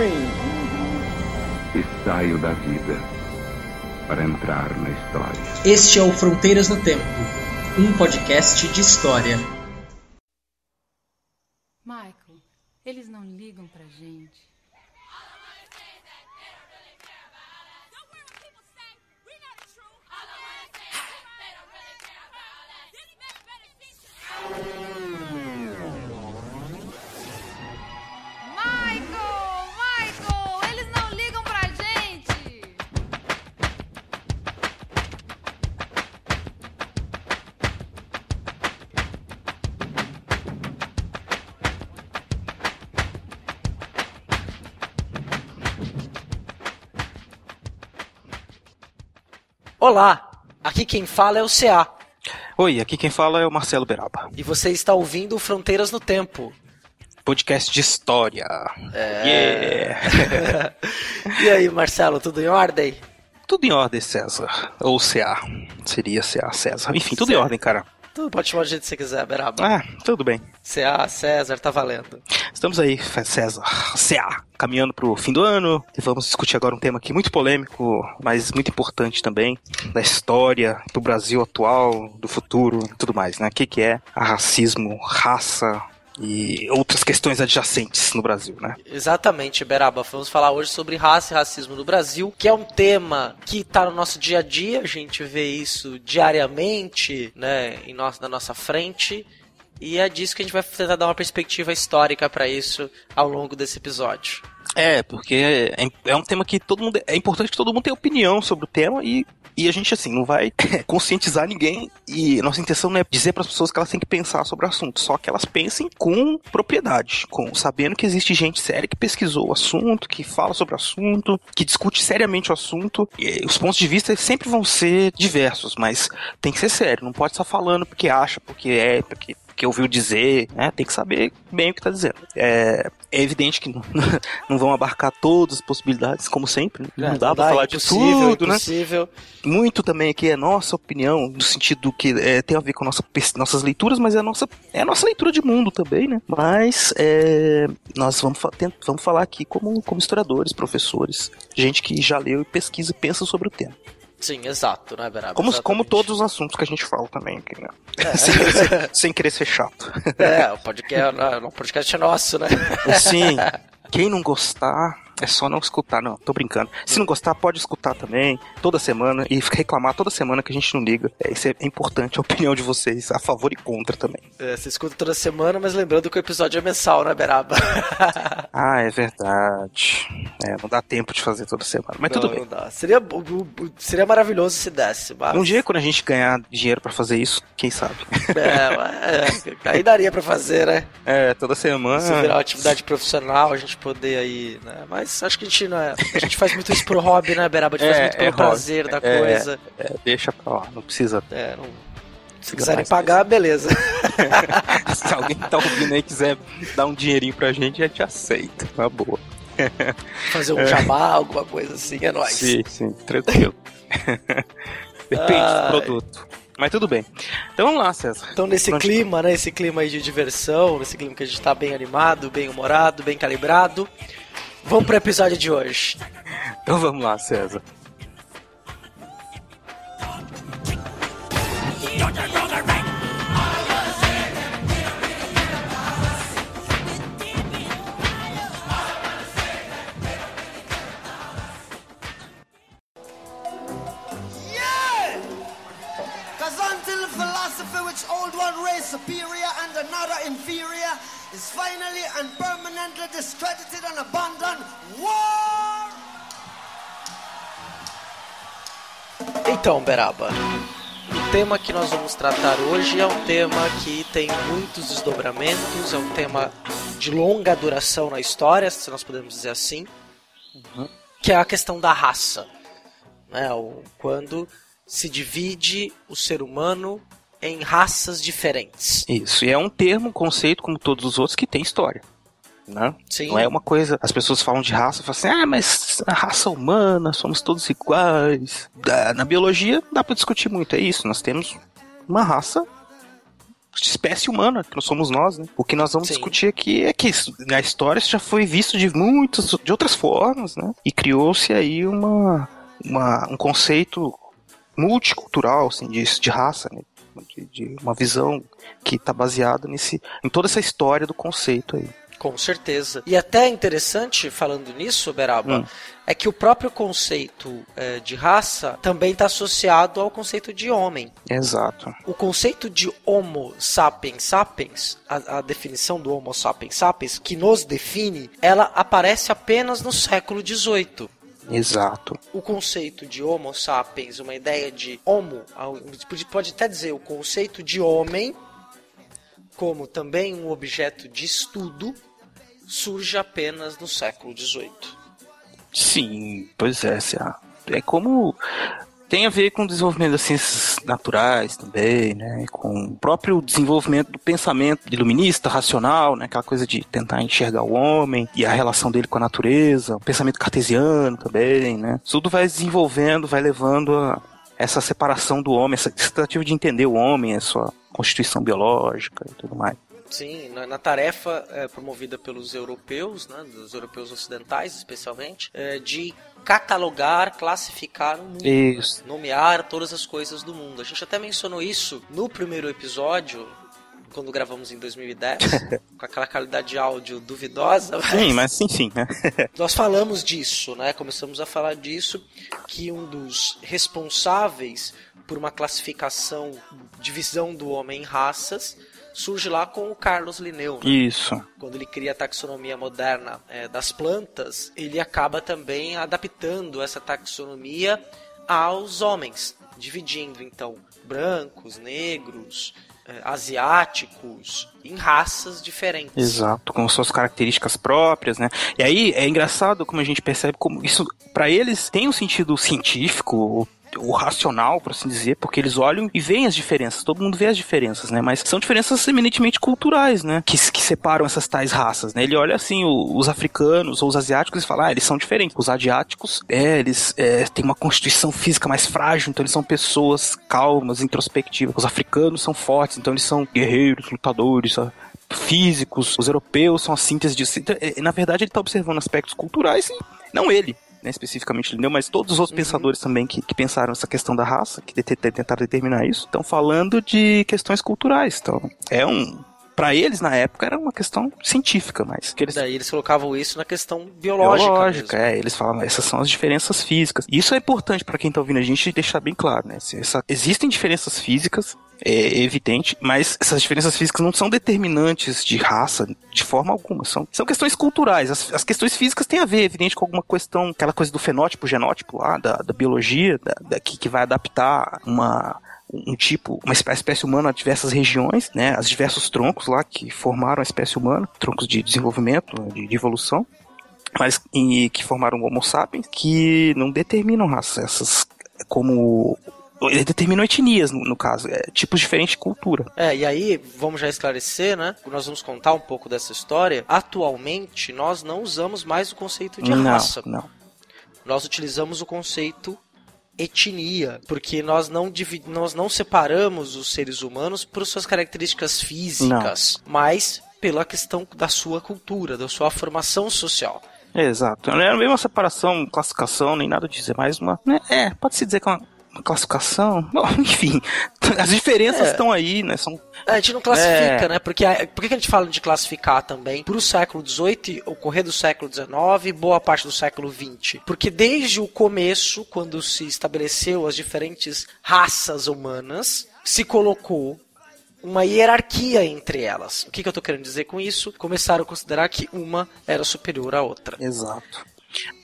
dream. E saio da vida para entrar na história. Este é o Fronteiras no Tempo, um podcast de história. Quem fala é o CA Oi, aqui quem fala é o Marcelo Beraba. e você está ouvindo Fronteiras no Tempo. Podcast de história. É. Yeah. E aí, Marcelo, tudo em ordem? tudo em ordem, César. Ou CA. Seria CA, César. Enfim, tudo em ordem, cara. Tudo pode chamar do jeito que você quiser, Beraba. Ah, tudo bem. CA, César, tá valendo. Estamos aí, César. CA. Caminhando pro fim do ano. E vamos discutir agora um tema aqui muito polêmico, mas muito importante também. Da história, do Brasil atual, do futuro e tudo mais, né? O que, que é a racismo, raça e outras questões adjacentes no Brasil, né? Exatamente, Beraba. Vamos falar hoje sobre raça e racismo no Brasil, que é um tema que tá no nosso dia a dia, a gente vê isso diariamente, né, em nosso, na nossa frente. E é disso que a gente vai tentar dar uma perspectiva histórica pra isso ao longo desse episódio. É, porque é, é um tema que todo mundo. É importante que todo mundo tenha opinião sobre o tema e, e a gente, assim, não vai conscientizar ninguém. E nossa intenção não é dizer para as pessoas que elas têm que pensar sobre o assunto, só que elas pensem com propriedade, com sabendo que existe gente séria que pesquisou o assunto, que fala sobre o assunto, que discute seriamente o assunto. E os pontos de vista sempre vão ser diversos, mas tem que ser sério, não pode estar falando porque acha, porque é, porque que ouviu dizer, né? Tem que saber bem o que tá dizendo. É, é evidente que não, não vão abarcar todas as possibilidades, como sempre. Né? Não dá pra falar de tudo, né? Muito também aqui é nossa opinião, no sentido que é, tem a ver com nossa, nossas leituras, mas é a nossa, é a nossa leitura de mundo também, né? Mas é, nós vamos, vamos falar aqui como, como historiadores, professores, gente que já leu e pesquisa e pensa sobre o tema. Sim, exato, né, Beraba? Como, como todos os assuntos que a gente fala também aqui, né? sem, querer ser, sem querer ser chato. É, o podcast, o podcast é nosso, né? Assim, quem não gostar, é só não escutar, não, tô brincando. Se não gostar, pode escutar também, toda semana, e reclamar toda semana que a gente não liga. É, isso é importante, a opinião de vocês, a favor e contra também. É, você escuta toda semana, mas lembrando que o episódio é mensal, né, Beraba? Ah, é verdade. É, não dá tempo de fazer toda semana, mas tudo Não, bem. não dá. Seria, seria maravilhoso se desse, mas... Um dia, quando a gente ganhar dinheiro pra fazer isso, quem sabe? É, mas, é, aí daria pra fazer, né? É, toda semana. Se virar uma atividade profissional, a gente poder aí, né? Mas acho que a gente não é. A gente faz muito isso pro hobby, né, Beraba? A gente faz É, muito pelo é hobby. prazer da É, coisa. É, deixa pra lá, não precisa. É, não. Se quiserem pagar, beleza. Se alguém tá ouvindo aí quiser dar um dinheirinho pra gente, a gente aceita. Uma boa. Fazer um jabá, alguma coisa assim, é nóis. Sim, sim, tranquilo. Depende do produto. Mas tudo bem. Então vamos lá, César. Então, nesse Onde- clima, né? Esse clima aí de diversão, nesse clima que a gente tá bem animado, bem humorado, bem calibrado. Vamos pro episódio de hoje. Então vamos lá, César. Philosophy which old one race superior and another inferior is finally and permanently discredited and abandoned, war! Então, Beraba, o tema que nós vamos tratar hoje é um tema que tem muitos desdobramentos, é um tema de longa duração na história, se nós podemos dizer assim, que é a questão da raça. Né? O, quando se divide o ser humano em raças diferentes. Isso. E é um termo, um conceito, como todos os outros, que tem história. Né? Sim. Não é uma coisa. As pessoas falam de raça e falam assim: ah, mas a raça humana, somos todos iguais. Na biologia dá pra discutir muito, é isso. Nós temos uma raça espécie humana, que nós somos nós, né? O que nós vamos Sim. discutir aqui é que isso, na história isso já foi visto de muitas, de outras formas, né? E criou-se aí uma, uma, um conceito multicultural, assim, de, de raça, né? De, de uma visão que está baseada nesse, em toda essa história do conceito aí. Com certeza. E até interessante, falando nisso, Beraba, Hum. é que o próprio conceito eh, de raça também está associado ao conceito de homem. Exato. O conceito de Homo sapiens sapiens, a, a definição do Homo sapiens sapiens, que nos define, ela aparece apenas no século XVIII. Exato. O conceito de Homo sapiens, uma ideia de Homo, pode até dizer o conceito de homem, como também um objeto de estudo, surge apenas no século XVIII. Sim, pois é, é como tem a ver com o desenvolvimento das ciências naturais também, né? Com o próprio desenvolvimento do pensamento iluminista, racional, né? Aquela coisa de tentar enxergar o homem e a relação dele com a natureza, o pensamento cartesiano também, né? Tudo vai desenvolvendo, vai levando a essa separação do homem, essa tentativa de entender o homem, a sua constituição biológica e tudo mais. Sim, na, na tarefa é, promovida pelos europeus, né, dos europeus ocidentais especialmente, é, de catalogar, classificar o mundo, Isso. nomear todas as coisas do mundo. A gente até mencionou isso no primeiro episódio, quando gravamos em 2010, com aquela qualidade de áudio duvidosa. mas- Sim, mas sim, sim, né? nós falamos disso, né? Começamos a falar disso que um dos responsáveis por uma classificação, divisão do homem em raças, surge lá com o Carlos Linneu. né? Isso. Quando ele cria a taxonomia moderna eh, das plantas, ele acaba também adaptando essa taxonomia aos homens, dividindo então brancos, negros, eh, asiáticos em raças diferentes. Exato, com suas características próprias, né? E aí é engraçado como a gente percebe como isso, para eles, tem um sentido científico, ou racional, por assim dizer, porque eles olham e veem as diferenças, todo mundo vê as diferenças, né? Mas são diferenças eminentemente culturais, né? Que, que separam essas tais raças, né? Ele olha assim, o- os africanos ou os asiáticos e fala, ah, eles são diferentes. Os asiáticos, é, eles é, têm uma constituição física mais frágil, então eles são pessoas calmas, introspectivas. Os africanos são fortes, então eles são guerreiros, lutadores, sabe? físicos, os europeus são a síntese disso. Então, é, Na verdade, ele está observando aspectos culturais e não ele. Né, especificamente Linneu, mas todos os outros pensadores também que, que pensaram essa questão da raça, que te- te- tentaram determinar isso, estão falando de questões culturais. Então, é um. Para eles, na época, era uma questão científica, mas que eles Daí eles colocavam isso na questão biológica. biológica, mesmo. é, eles falam, essas são as diferenças físicas. Isso é importante para quem tá ouvindo a gente deixar bem claro, né? Essa- existem diferenças físicas, é evidente, mas essas diferenças físicas não são determinantes de raça de forma alguma, são, são questões culturais. As, as questões físicas têm a ver, evidente, com alguma questão, aquela coisa do fenótipo, genótipo lá, da, da biologia, da, da- que, que vai adaptar uma um tipo, uma espécie, espécie humana a diversas regiões, né, as diversos troncos lá que formaram a espécie humana, troncos de desenvolvimento, de, de evolução, mas e, que formaram o Homo sapiens, que não determinam raça, essas como eles determinam etnias no, no caso, é, tipos diferentes de cultura. É, e aí, vamos já esclarecer, né? Nós vamos contar um pouco dessa história. Atualmente, nós não usamos mais o conceito de não, raça. não. Nós utilizamos o conceito etnia, porque nós não, nós não separamos os seres humanos por suas características físicas, mas pela questão da sua cultura, da sua formação social. Exato. Não é uma separação, classificação, nem nada disso. É mais uma. né, É, pode-se dizer que é uma, uma classificação. Bom, enfim, as diferenças É. estão aí, né? São A gente não classifica, É. né? Porque a- por que a gente fala de classificar também? Pro século XVIII, o correr do século XIX e boa parte do século XX. Porque desde o começo, quando se estabeleceu as diferentes raças humanas, se colocou uma hierarquia entre elas. O que, que eu tô querendo dizer com isso? Começaram a considerar que uma era superior à outra. Exato.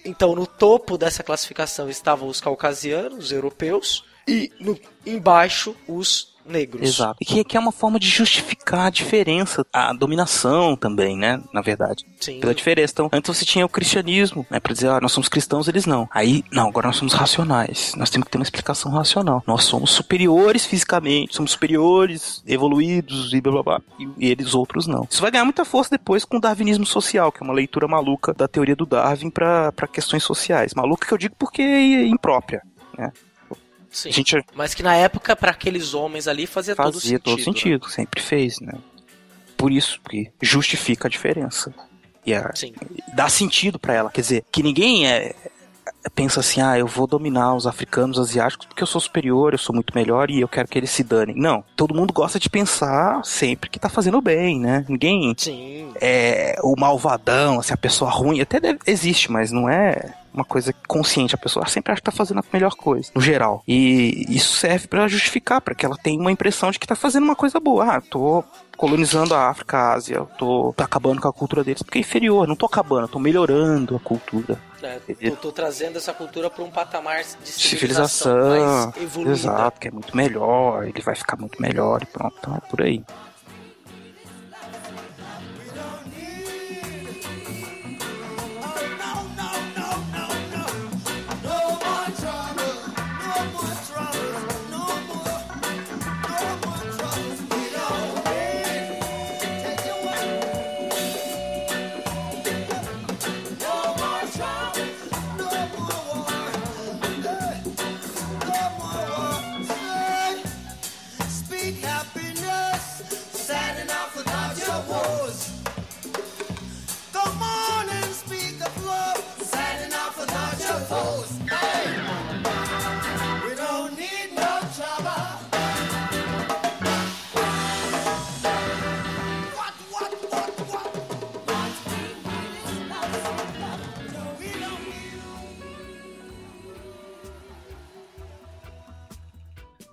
Então, no topo dessa classificação estavam os caucasianos, os europeus, e no, embaixo os negros. Exato. E que, que é uma forma de justificar a diferença, a dominação também, né? Na verdade. Sim. Pela diferença. Então, antes você tinha o cristianismo, né? Pra dizer, ah, nós somos cristãos, eles não. Aí, não, agora nós somos racionais. Nós temos que ter uma explicação racional. Nós somos superiores fisicamente, somos superiores, evoluídos e blá blá blá. E, e eles outros não. Isso vai ganhar muita força depois com o darwinismo social, que é uma leitura maluca da teoria do Darwin para questões sociais. Maluca que eu digo porque é imprópria, né? Sim. Gente Mas que na época, para aqueles homens ali, fazia, todo fazia sentido. todo né? sentido, sempre fez, né? Por isso que justifica a diferença. E a, Sim. dá sentido pra ela. Quer dizer, que ninguém é, pensa assim, ah, eu vou dominar os africanos, os asiáticos, porque eu sou superior, eu sou muito melhor e eu quero que eles se danem. Não. Todo mundo gosta de pensar sempre que tá fazendo bem, né? Ninguém Sim. é o malvadão, assim, a pessoa ruim. Até deve- existe, mas não é uma coisa consciente. A pessoa sempre acha que tá fazendo a melhor coisa, no geral. E isso serve pra justificar, pra que ela tenha uma impressão de que tá fazendo uma coisa boa. Ah, tô colonizando a África, a Ásia, eu tô acabando com a cultura deles, porque é inferior. Não tô acabando, eu tô melhorando a cultura. É, eu tô trazendo essa cultura para um patamar de civilização, Civilização, mais evoluída. exato, que é muito melhor, ele vai ficar muito melhor e pronto, então é por aí.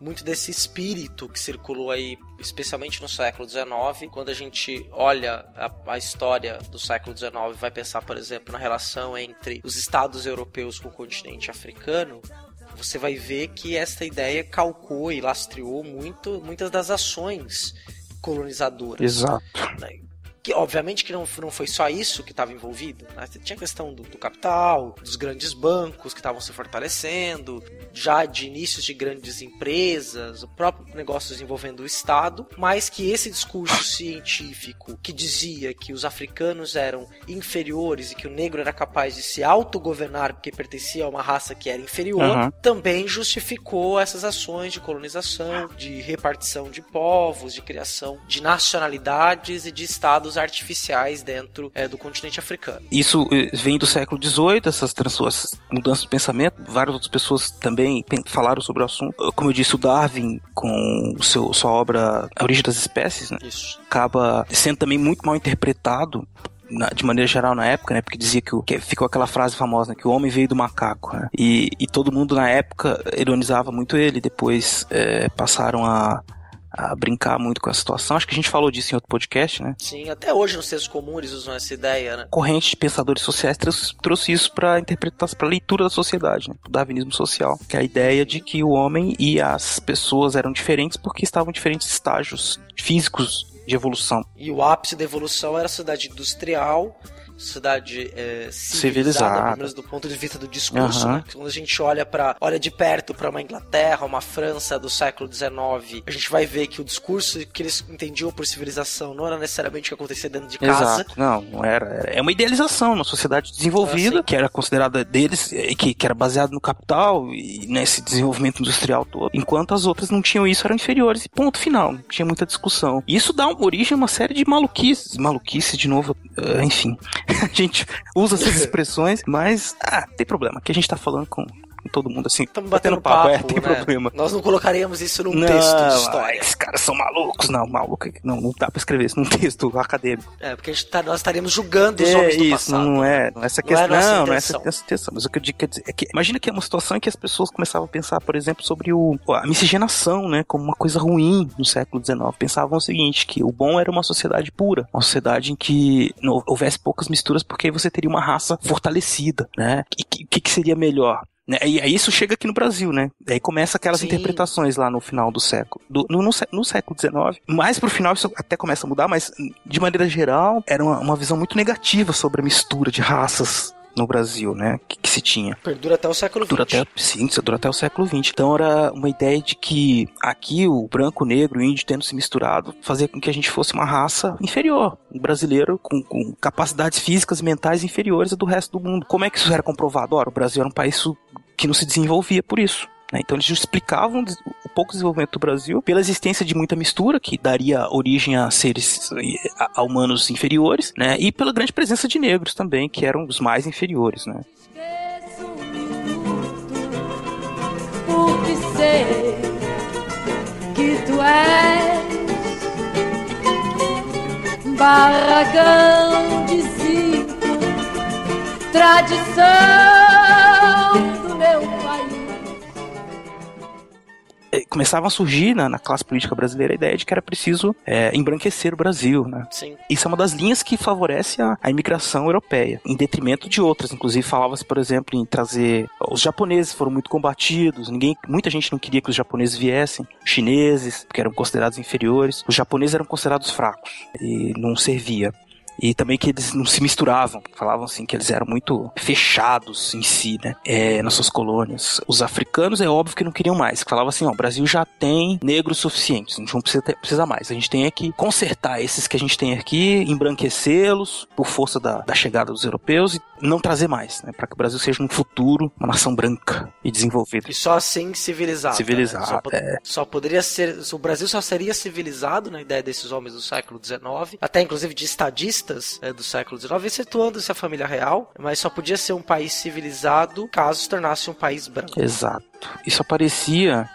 Muito desse espírito que circulou aí, especialmente no século XIX. Quando a gente olha a, a história do século XIX, vai pensar, por exemplo, na relação entre os estados europeus com o continente africano. Você vai ver que essa ideia calcou e lastreou muito, muitas das ações colonizadoras. Exato. né? Que, obviamente que não, não foi só isso que estava envolvido. Né? Tinha a questão do, do capital, dos grandes bancos que estavam se fortalecendo, já de inícios de grandes empresas, o próprio negócios envolvendo o Estado, mas que esse discurso científico que dizia que os africanos eram inferiores e que o negro era capaz de se autogovernar porque pertencia a uma raça que era inferior, Aham. também justificou essas ações de colonização, de repartição de povos, de criação de nacionalidades e de estados artificiais dentro eh, do continente africano. Isso eh, vem do século XVIII, essas, mudanças de pensamento. Várias outras pessoas também falaram sobre o assunto. Como eu disse, o Darwin, com seu, sua obra A Origem das Espécies, né, Isso. acaba sendo também muito mal interpretado na- de maneira geral na época, né? Porque dizia que, o, que ficou aquela frase famosa, né, que o homem veio do macaco, né? E, e todo mundo na época ironizava muito ele. Depois eh, passaram a, a brincar muito com a situação. Acho que a gente falou disso em outro podcast, né? Sim, até hoje no senso comum eles usam essa ideia, né? corrente de pensadores sociais trouxe, trouxe isso para interpretação, para leitura da sociedade, né? o darwinismo social, que é a ideia de que o homem e as pessoas eram diferentes porque estavam em diferentes estágios físicos de evolução. E o ápice da evolução era a cidade industrial, cidade eh, civilizada, Civilizada. pelo menos do ponto de vista do discurso. Aham. Né? Quando a gente olha para olha de perto para uma Inglaterra, uma França do século XIX, a gente vai ver que o discurso que eles entendiam por civilização não era necessariamente o que acontecia dentro de casa. Exato. Não, não era, era- É uma idealização, uma sociedade desenvolvida, Ah, sim. que era considerada deles, e que, que era baseada no capital e nesse desenvolvimento industrial todo, enquanto as outras não tinham isso, eram inferiores. E ponto final. Não tinha muita discussão. E isso dá origem a uma série de maluquices. Maluquice, de novo, eh, enfim. a gente usa essas expressões, mas, ah, tem problema. Que a gente tá falando com, com todo mundo assim. Estamos batendo papo, é, tem né? problema. Nós não colocaríamos isso num não, texto de história. esses caras são malucos. Não, maluco. Não, não dá pra escrever isso num texto acadêmico. É, porque tá- nós estaríamos julgando os É homens do isso, passado. não é, não é essa Não é questão. Não, não é essa, essa intenção. Mas o que eu digo quer dizer, é que imagina que é uma situação em que as pessoas começavam a pensar, por exemplo, sobre o, a miscigenação, né, como uma coisa ruim no século XIX. Pensavam o seguinte, que o bom era uma sociedade pura, uma sociedade em que não houvesse poucas misturas, porque aí você teria uma raça fortalecida, né? E o que, que seria melhor? Né, E aí isso chega aqui no Brasil, né? Aí começa aquelas Sim. interpretações lá no final do século. Do- no, no, no século XIX. Mais pro final isso até começa a mudar, mas de maneira geral era uma, uma visão muito negativa sobre a mistura de raças no Brasil, né? Que, que se tinha. Perdura até o século XX. Dura até, sim, isso dura até o século XX. Então era uma ideia de que aqui o branco, o negro, o índio tendo se misturado fazia com que a gente fosse uma raça inferior. Um brasileiro com, com capacidades físicas e mentais inferiores a do resto do mundo. Como é que isso era comprovado? Ora, o Brasil era um país que não se desenvolvia por isso. Né? Então eles explicavam o pouco desenvolvimento do Brasil pela existência de muita mistura que daria origem a seres a, a humanos inferiores, né? E pela grande presença de negros também, que eram os mais inferiores, né? Sei que tu és barragão de zinco, tradição Eh, Começava a surgir na, na classe política brasileira a ideia de que era preciso é, embranquecer o Brasil, né? Sim. Isso é uma das linhas que favorece a, a imigração europeia, em detrimento de outras. Inclusive, falava-se, por exemplo, em trazer. Os japoneses foram muito combatidos, ninguém, muita gente não queria que os japoneses viessem, chineses, porque eram considerados inferiores. Os japoneses eram considerados fracos e não servia. E também que eles não se misturavam. Falavam assim que eles eram muito fechados em si, né? É, nas suas colônias. Os africanos é óbvio que não queriam mais. Falavam assim, ó, o Brasil já tem negros suficientes. A gente não precisa, ter- precisa mais. A gente tem que consertar esses que a gente tem aqui, embranquecê-los por força da, da chegada dos europeus e não trazer mais, né? Para que o Brasil seja no futuro uma nação branca e desenvolvida. E só assim civilizado. Civilizado, né? Só, é. só poderia ser. O Brasil só seria civilizado na ideia desses homens do século XIX, até inclusive de estadistas eh, do século XIX, excetuando-se a família real, mas só podia ser um país civilizado caso se tornasse um país branco. Exato. Isso aparecia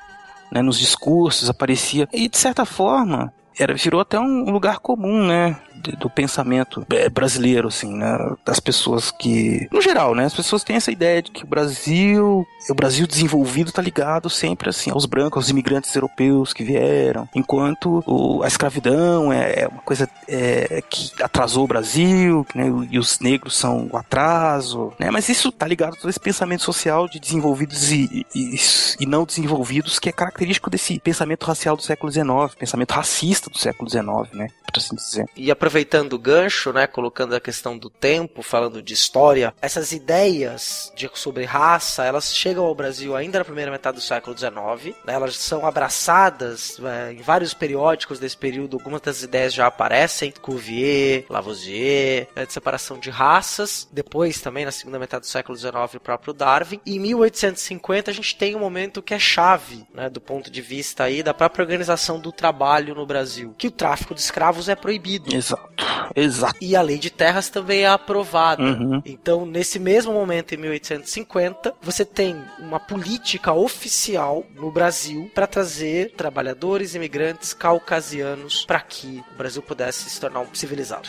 né, nos discursos, aparecia. E de certa forma, era, virou até um lugar comum, né? Do pensamento eh, brasileiro, assim, né? Das pessoas que. No geral, né? As pessoas têm essa ideia de que o Brasil. O Brasil desenvolvido tá ligado sempre, assim, aos brancos, aos imigrantes europeus que vieram. Enquanto o- a escravidão é, é uma coisa é, que atrasou o Brasil, né? E os negros são o atraso, né? Mas isso tá ligado a todo esse pensamento social de desenvolvidos e, e, e não desenvolvidos, que é característico desse pensamento racial do século XIX, pensamento racista do século XIX, né? Por assim dizer. E aproveitando o gancho, né, colocando a questão do tempo, falando de história, essas ideias de, sobre raça, elas chegam ao Brasil ainda na primeira metade do século XIX, né, elas são abraçadas é, em vários periódicos desse período, algumas das ideias já aparecem, Cuvier, Lavoisier, né, de separação de raças, depois também na segunda metade do século XIX o próprio Darwin, e em 1850 a gente tem um momento que é chave, né, do ponto de vista aí da própria organização do trabalho no Brasil, que o tráfico de escravos é proibido. Exato. Exato. E a lei de terras também é aprovada. Uhum. Então, nesse mesmo momento, em 1850, você tem uma política oficial no Brasil para trazer trabalhadores imigrantes caucasianos para que o Brasil pudesse se tornar um civilizado.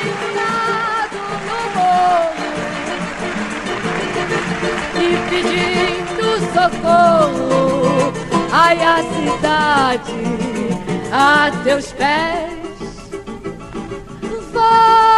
Pendurado no morro e pedindo socorro. Ai, a cidade a teus pés. Vai,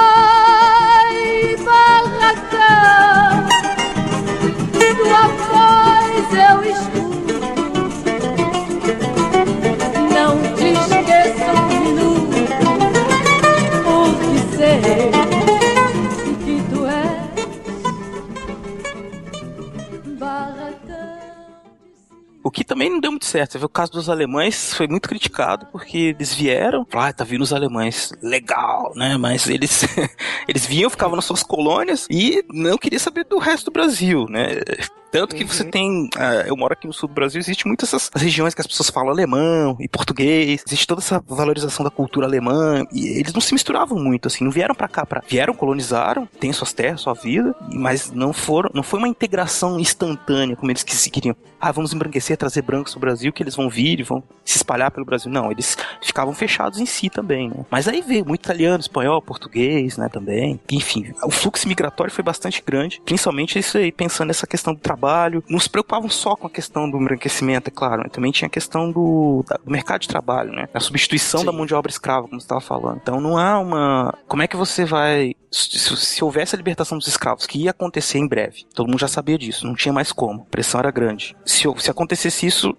também não deu muito certo. Você vê o caso dos alemães, foi muito criticado porque eles vieram, ah, tá vindo os alemães, legal, né? Mas eles, eles vinham, ficavam nas suas colônias e não queria saber do resto do Brasil, né? Tanto que você tem. ah, eu moro aqui no sul do Brasil, existe muitas essas regiões que as pessoas falam alemão e português, existe toda essa valorização da cultura alemã, e eles não se misturavam muito, assim, não vieram pra cá, pra, vieram, colonizaram, têm suas terras, sua vida, mas não foram, não foi uma integração instantânea como eles que se queriam. Ah, vamos embranquecer, trazer brancos pro Brasil, que eles vão vir e vão se espalhar pelo Brasil. Não, eles ficavam fechados em si também, né? Mas aí veio muito italiano, espanhol, português, né, também. Enfim, o fluxo migratório foi bastante grande, principalmente isso aí, pensando nessa questão do trabalho. Não se preocupavam só com a questão do embranquecimento, é claro, mas também tinha a questão do, da- do mercado de trabalho, né? A substituição Sim. da mão de obra escrava, como você estava falando. Então não há uma. Como é que você vai. Se, se houvesse a libertação dos escravos, que ia acontecer em breve, todo mundo já sabia disso, não tinha mais como, a pressão era grande. Se, se acontecesse isso,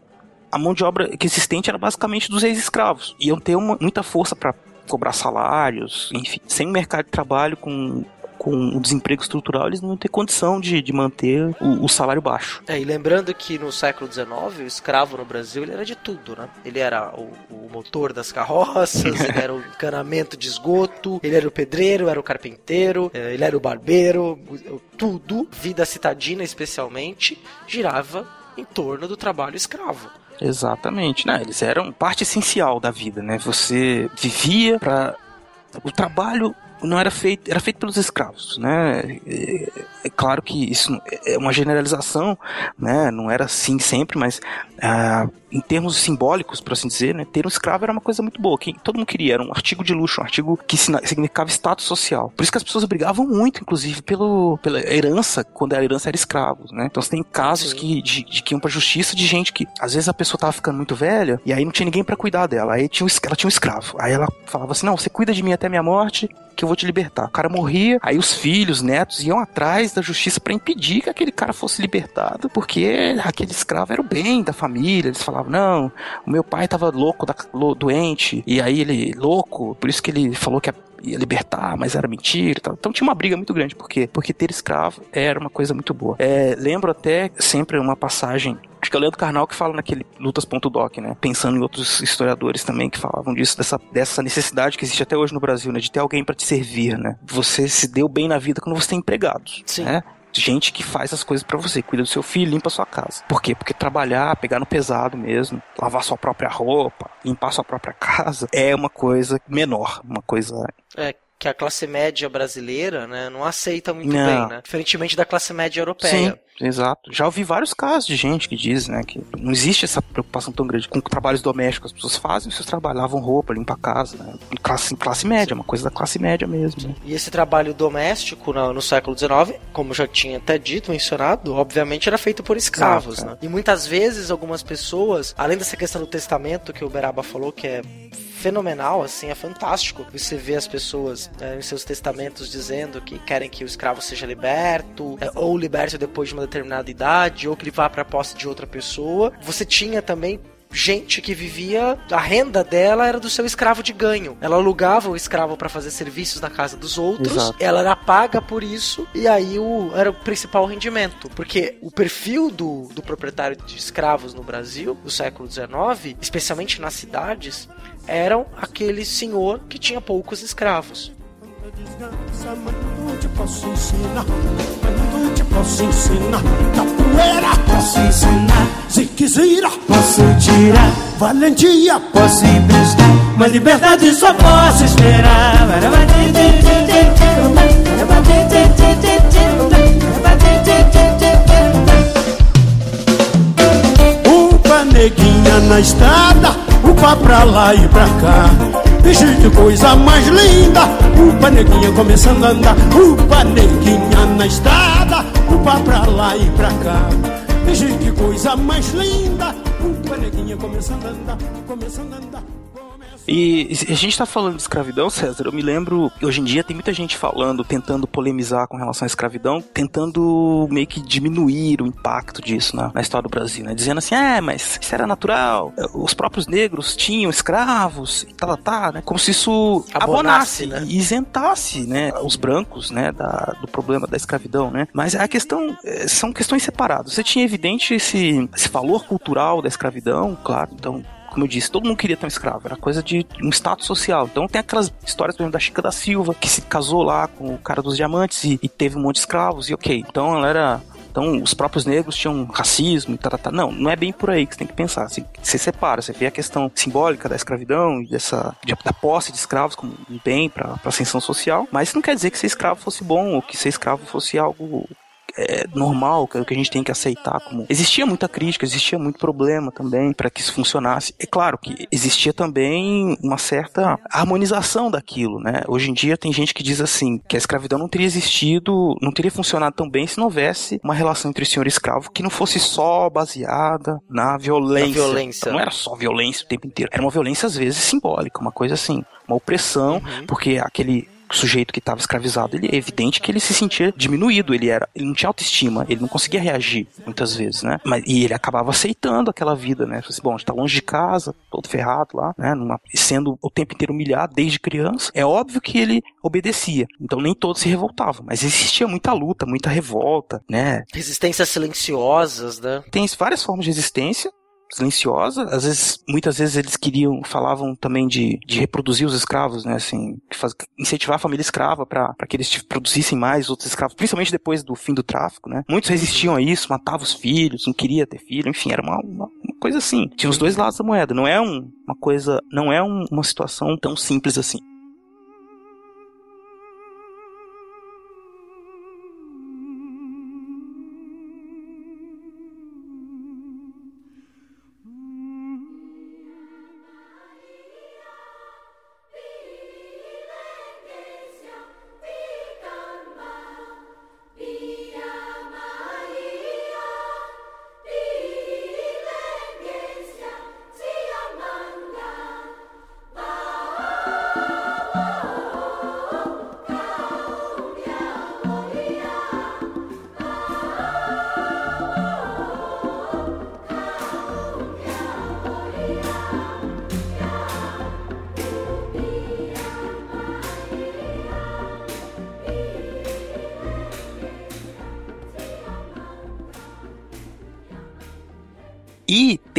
a mão de obra que existente era basicamente dos ex-escravos. Iam ter uma- muita força para cobrar salários, enfim. Sem um mercado de trabalho com com o desemprego estrutural, eles não ter condição de, de manter o, o salário baixo. É, e lembrando que no século XIX, o escravo no Brasil ele era de tudo, né? Ele era o, o motor das carroças, ele era o encanamento de esgoto, ele era o pedreiro, era o carpinteiro, eh, ele era o barbeiro, tudo, vida citadina especialmente, girava em torno do trabalho escravo. Exatamente, né? Eles eram parte essencial da vida, né? Você vivia para o trabalho não era feito, era feito pelos escravos, né? É, claro que isso é uma generalização, né? Não era assim sempre, mas ah, em termos simbólicos, por assim dizer, né? Ter um escravo era uma coisa muito boa, que todo mundo queria, era um artigo de luxo, um artigo que significava status social. Por isso que as pessoas brigavam muito, inclusive, pelo, pela herança, quando a herança era escravos, né? Então você tem casos Sim. que, de, de que iam pra justiça de gente que, às vezes a pessoa tava ficando muito velha, e aí não tinha ninguém pra cuidar dela, aí tinha ela tinha um escravo. Aí ela falava assim, não, você cuida de mim até minha morte, que eu vou te libertar. O cara morria, aí os filhos, netos iam atrás da justiça pra impedir que aquele cara fosse libertado, porque aquele escravo era o bem da família. Eles falavam, não, o meu pai tava louco, doente, e aí ele, louco, por isso que ele falou que ia ia libertar, mas era mentira e tal. Então tinha uma briga muito grande. Por quê? Porque ter escravo era uma coisa muito boa. É, lembro até sempre uma passagem Acho que é o Leandro Carnal que fala naquele Lutas.doc, né? Pensando em outros historiadores também que falavam disso, dessa, dessa necessidade que existe até hoje no Brasil, né? De ter alguém pra te servir, né? Você se deu bem na vida quando você tem empregados, Sim. né? Gente que faz as coisas pra você, cuida do seu filho, limpa a sua casa. Por quê? Porque trabalhar, pegar no pesado mesmo, lavar sua própria roupa, limpar sua própria casa, é uma coisa menor, uma coisa É, que a classe média brasileira, né, não aceita muito Não. bem, né? Diferentemente da classe média europeia. Sim, exato. Já ouvi vários casos de gente que diz, né, que não existe essa preocupação tão grande com trabalhos domésticos. As pessoas fazem os seus trabalhos, lavam roupa, limpam a casa, né? Classe, classe média, uma coisa da classe média mesmo. Né? E esse trabalho doméstico no, no século XIX, como já tinha até dito, mencionado, obviamente era feito por escravos, Exato, né? E muitas vezes algumas pessoas, além dessa questão do testamento que o Beraba falou, que é fenomenal, assim, é fantástico. Você vê as pessoas né, em seus testamentos dizendo que querem que o escravo seja liberto, é, ou liberto depois de uma determinada idade, ou que ele vá para a posse de outra pessoa. Você tinha também gente que vivia, a renda dela era do seu escravo de ganho. Ela alugava o escravo para fazer serviços na casa dos outros, Exato. ela era paga por isso e aí o, era o principal rendimento. Porque o perfil do, do proprietário de escravos no Brasil, do século XIX, especialmente nas cidades, eram aquele senhor que tinha poucos escravos. Posso ensinar. Capoeira, posso ensinar. Ziquezira, posso tirar. Valentia, posso emprestar. Mas liberdade só posso esperar. Upa neguinha na estrada, upa pra lá e pra cá. Bicho de coisa mais linda, upa neguinha começando a andar. Upa neguinha na estrada, upa pra lá e pra cá. Bicho de coisa mais linda, upa neguinha começando a andar, começando a andar. E a gente tá falando de escravidão, César. Eu me lembro, hoje em dia tem muita gente falando, tentando polemizar com relação à escravidão, tentando meio que diminuir o impacto disso na, na história do Brasil, né? Dizendo assim, é, mas isso era natural, os próprios negros tinham escravos e tal, tá, né? Como se isso Abonasse, abonasse né? e isentasse, né, os brancos, né, da, do problema da escravidão, né? Mas a questão eh, são questões separadas. Você tinha evidente esse, esse valor cultural da escravidão, claro, então como eu disse, todo mundo queria ter um escravo, era coisa de um status social. Então tem aquelas histórias, por exemplo, da Chica da Silva, que se casou lá com o cara dos diamantes e, e teve um monte de escravos, e ok. Então ela era. Então, os próprios negros tinham racismo e tal, tal. Não, não é bem por aí que você tem que pensar. Você, você separa, você vê a questão simbólica da escravidão e dessa, de- da posse de escravos como um bem para ascensão social, mas isso não quer dizer que ser escravo fosse bom ou que ser escravo fosse algo é, normal, que é o que a gente tem que aceitar como. Existia muita crítica, existia muito problema também para que isso funcionasse. É claro que existia também uma certa harmonização daquilo, né? Hoje em dia tem gente que diz assim que a escravidão não teria existido, não teria funcionado tão bem se não houvesse uma relação entre senhor e escravo que não fosse só baseada na violência. Na violência. Então, não era só violência o tempo inteiro, era uma violência às vezes simbólica, uma coisa assim, uma opressão, porque aquele sujeito que estava escravizado, ele é evidente que ele se sentia diminuído, ele era, ele não tinha autoestima, ele não conseguia reagir muitas vezes, né? Mas e ele acabava aceitando aquela vida, né? Assim, bom, a gente tá longe de casa, todo ferrado lá, né? Numa, sendo o tempo inteiro humilhado desde criança. É óbvio que ele obedecia. Então nem todos se revoltavam, mas existia muita luta, muita revolta, né? Resistências silenciosas, né? Tem várias formas de resistência silenciosa. Às vezes, muitas vezes eles queriam, falavam também de, de reproduzir os escravos, né? Assim, faz, incentivar a família escrava para que eles produzissem mais outros escravos, principalmente depois do fim do tráfico, né? Muitos resistiam a isso, matavam os filhos, não queria ter filho, enfim, era uma, uma, uma coisa assim. Tinha os dois lados da moeda. Não é um, uma coisa, não é um, uma situação tão simples assim.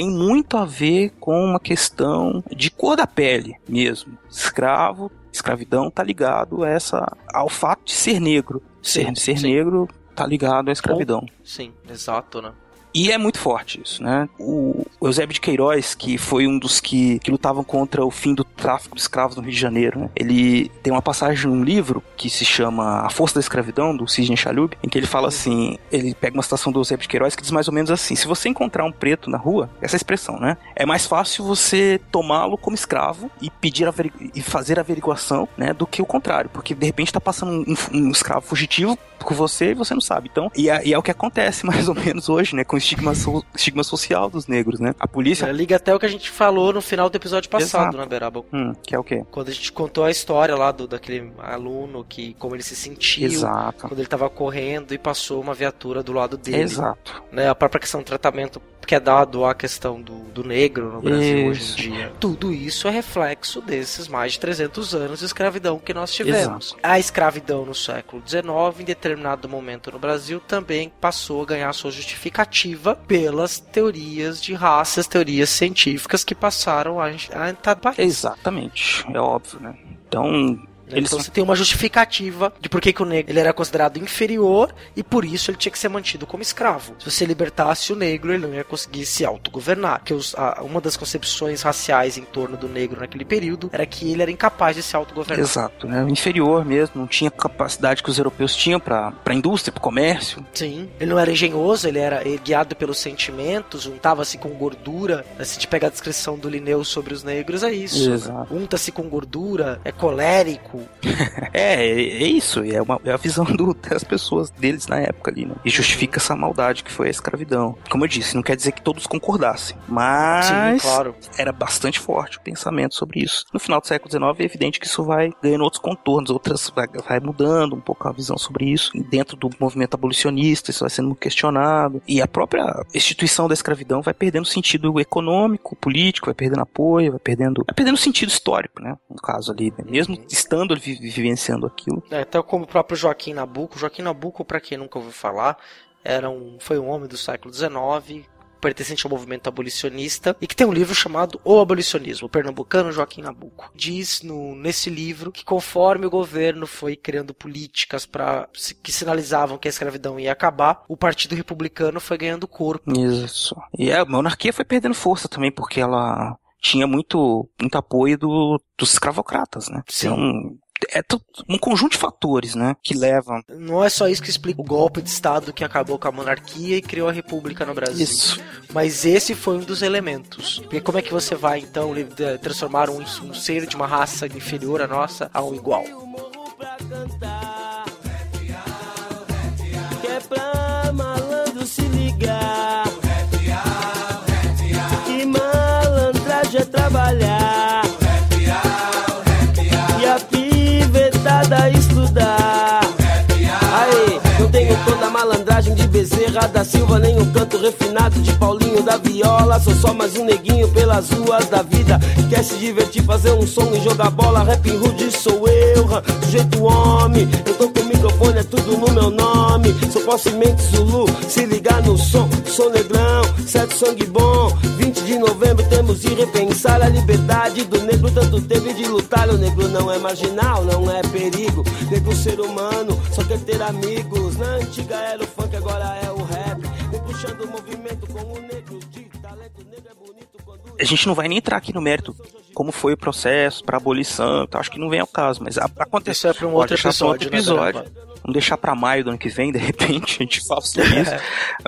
Tem muito a ver com uma questão de cor da pele mesmo. Escravo, escravidão tá ligado a essa ao fato de ser negro. Ser, Sim, ser sim. negro tá ligado à escravidão. Sim, exato, né? E é muito forte isso, né? O Eusébio de Queiroz, que foi um dos que, que lutavam contra o fim do tráfico de escravos no Rio de Janeiro, né? Ele tem uma passagem num livro que se chama A Força da Escravidão, do Sidney Chalub, em que ele fala assim, ele pega uma citação do Eusébio de Queiroz que diz mais ou menos assim, se você encontrar um preto na rua, essa expressão, né? É mais fácil você tomá-lo como escravo e pedir e fazer averiguação, né? Do que o contrário, porque de repente tá passando um, um escravo fugitivo com você e você não sabe. Então, e é, e é o que acontece mais ou menos hoje, né? Com estigma, so- estigma social dos negros, né? A polícia. É, Liga até o que a gente falou no final do episódio passado, Exato. né, Beraba? Hum, que é o quê? Quando a gente contou a história lá do, daquele aluno, que como ele se sentiu Exato. quando ele tava correndo e passou uma viatura do lado dele. Exato. Né, a própria questão do tratamento que é dado à questão do, do negro no Brasil hoje Isso. em dia. Tudo isso é reflexo desses mais de 300 anos de escravidão que nós tivemos. A escravidão no século XIX, em determinado momento no Brasil, também passou a ganhar sua justificativa pelas teorias de raças, teorias científicas que passaram a, a entrar. Exatamente. É óbvio, né? Então, Eles então você tem uma justificativa de por que, que o negro ele era considerado inferior e por isso ele tinha que ser mantido como escravo. Se você libertasse o negro, ele não ia conseguir se autogovernar. Porque os- a- uma das concepções raciais em torno do negro naquele período era que ele era incapaz de se autogovernar. Exato, né? Inferior mesmo, não tinha capacidade que os europeus tinham para a indústria, para o comércio. Sim. Ele não era engenhoso, ele era guiado pelos sentimentos, untava-se com gordura. Se a gente pegar a descrição do Linneu sobre os negros, é isso. né? Exato. Unta-se com gordura, é colérico. É, é, é isso, é, uma, é a visão do- das pessoas deles na época ali, né? E justifica essa maldade que foi a escravidão. Como eu disse, não quer dizer que todos concordassem, mas Sim, claro. era bastante forte o pensamento sobre isso. No final do século XIX é evidente que isso vai ganhando outros contornos, outras vai, vai mudando um pouco a visão sobre isso. E dentro do movimento abolicionista, isso vai sendo questionado. E a própria instituição da escravidão vai perdendo sentido econômico, político, vai perdendo apoio, vai perdendo, vai perdendo sentido histórico, né? No caso ali, né? mesmo estando vi- vivenciando aquilo. É, até como o próprio Joaquim Nabuco. Joaquim Nabuco, para quem nunca ouviu falar, era um, foi um homem do século XIX, pertencente ao movimento abolicionista, e que tem um livro chamado O Abolicionismo, o pernambucano Joaquim Nabuco. Diz no, nesse livro que conforme o governo foi criando políticas para que sinalizavam que a escravidão ia acabar, o Partido Republicano foi ganhando corpo. Isso. E a monarquia foi perdendo força também, porque ela tinha muito, muito apoio do, dos escravocratas, né? Sim. Então, é um conjunto de fatores, né? Que levam. Não é só isso que explica o golpe de Estado que acabou com a monarquia e criou a república no Brasil. Isso. Mas esse foi um dos elementos. Porque como é que você vai, então, transformar um, um ser de uma raça inferior à nossa a um igual? Que é pra malandro se ligar. Malandragem de Bezerra da Silva, nem o canto refinado de Paulinho da Viola. Sou só mais um neguinho pelas ruas da vida. Quer se divertir, fazer um som e jogar bola. Rap rude sou eu, sujeito homem. Eu tô com o microfone, é tudo no meu nome. Sou possivelmente Zulu, se ligar no som. Sou negrão, certo sangue bom. 20 de novembro temos de repensar a liberdade do negro. Tanto teve de lutar. O negro não é marginal, não é perigo. Negro ser humano, só quer ter amigos. Na antiga era o funk, agora é o rap. Vem puxando o movimento com o negro de talento. Negro é bonito quando. A gente não vai nem entrar aqui no mérito como foi o processo para abolição, então acho que não vem ao caso, mas aconteceu é pra um outro um episódio, outro né, episódio. Daniel? Vamos deixar pra maio do ano que vem, de repente, a gente fala sobre isso.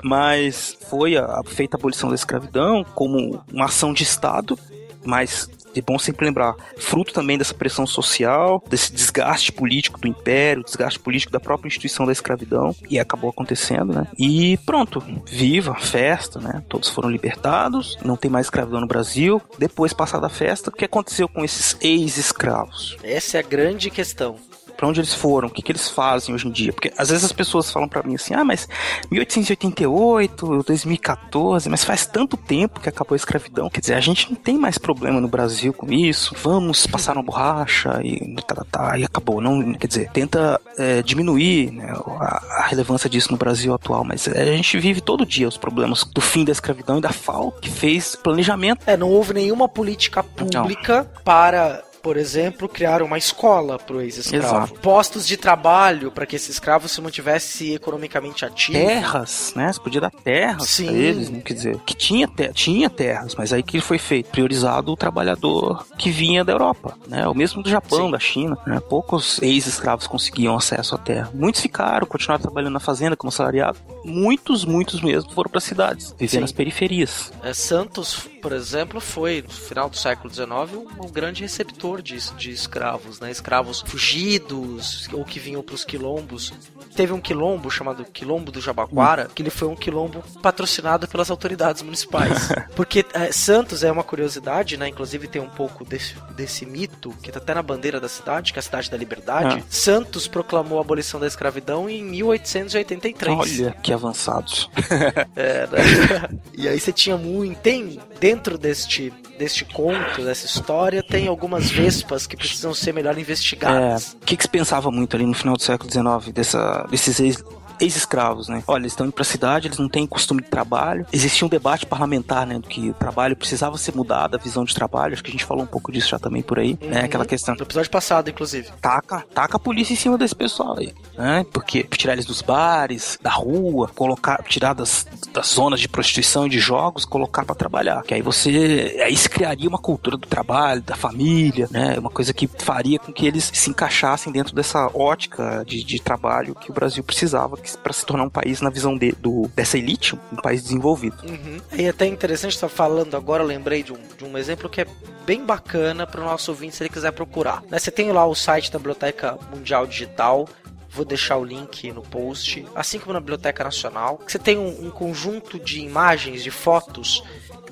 Mas foi a, a feita a abolição da escravidão como uma ação de Estado, mas é bom sempre lembrar, fruto também dessa pressão social, desse desgaste político do império, desgaste político da própria instituição da escravidão, e acabou acontecendo, né? E pronto, viva, festa, né? Todos foram libertados, não tem mais escravidão no Brasil. Depois, passada a festa, o que aconteceu com esses ex-escravos? Essa é a grande questão. Pra onde eles foram? O que, que eles fazem hoje em dia? Porque às vezes as pessoas falam pra mim assim: ah, mas 1888, 2014, mas faz tanto tempo que acabou a escravidão. Quer dizer, a gente não tem mais problema no Brasil com isso. Vamos passar uma borracha e tá, tá, tá, e acabou. Não, quer dizer, tenta é, diminuir né, a, a relevância disso no Brasil atual, mas é, a gente vive todo dia os problemas do fim da escravidão e da FAO que fez planejamento. É, não houve nenhuma política pública para, por exemplo, criar uma escola para o ex-escravo. Postos de trabalho para que esse escravo se mantivesse economicamente ativo. terras, né? Você podia dar terras Sim. pra eles, né? quer dizer, que tinha, te- tinha terras, mas aí que foi feito? Priorizado o trabalhador que vinha da Europa, né? O mesmo do Japão, Sim. da China, né? Poucos ex-escravos conseguiam acesso à terra. Muitos ficaram, continuaram trabalhando na fazenda como salariado. Muitos, muitos mesmo foram para cidades, viver nas periferias. É, Santos, por exemplo, foi, no final do século XIX, um, um grande receptor de, de escravos, né? Escravos fugidos ou que vinham para os quilombos. Teve um quilombo chamado Quilombo do Jabaquara, que ele foi um quilombo patrocinado pelas autoridades municipais. Porque é, Santos é uma curiosidade, né? Inclusive tem um pouco desse, desse mito, que tá até na bandeira da cidade, que é a cidade da liberdade. Ah. Santos proclamou a abolição da escravidão em 1883. Olha que avançados. É, né? e aí você tinha muito. Tem dentro deste, deste conto, dessa história, tem algumas vespas que precisam ser melhor É, investigadas. o que, que se pensava muito ali no final do século XIX dessa, desses ex- ex-escravos, né? Olha, eles estão indo pra cidade, eles não têm costume de trabalho. Existia um debate parlamentar, né? Do que o trabalho precisava ser mudado, a visão de trabalho. Acho que a gente falou um pouco disso já também por aí, né? Uhum. Aquela questão. No episódio passado, inclusive. Taca, taca a polícia em cima desse pessoal aí, né? Porque tirar eles dos bares, da rua, colocar, tirar das, das zonas de prostituição e de jogos, colocar pra trabalhar. Que aí você, aí se criaria uma cultura do trabalho, da família, né? Uma coisa que faria com que eles se encaixassem dentro dessa ótica de, de trabalho que o Brasil precisava para se tornar um país na visão de, do, dessa elite, um país desenvolvido. Uhum. E é até interessante estar falando agora, lembrei de um, de um exemplo que é bem bacana para o nosso ouvinte se ele quiser procurar. Né, Você tem lá o site da Biblioteca Mundial Digital. Vou deixar o link no post, assim como na Biblioteca Nacional. Você tem um, um conjunto de imagens, de fotos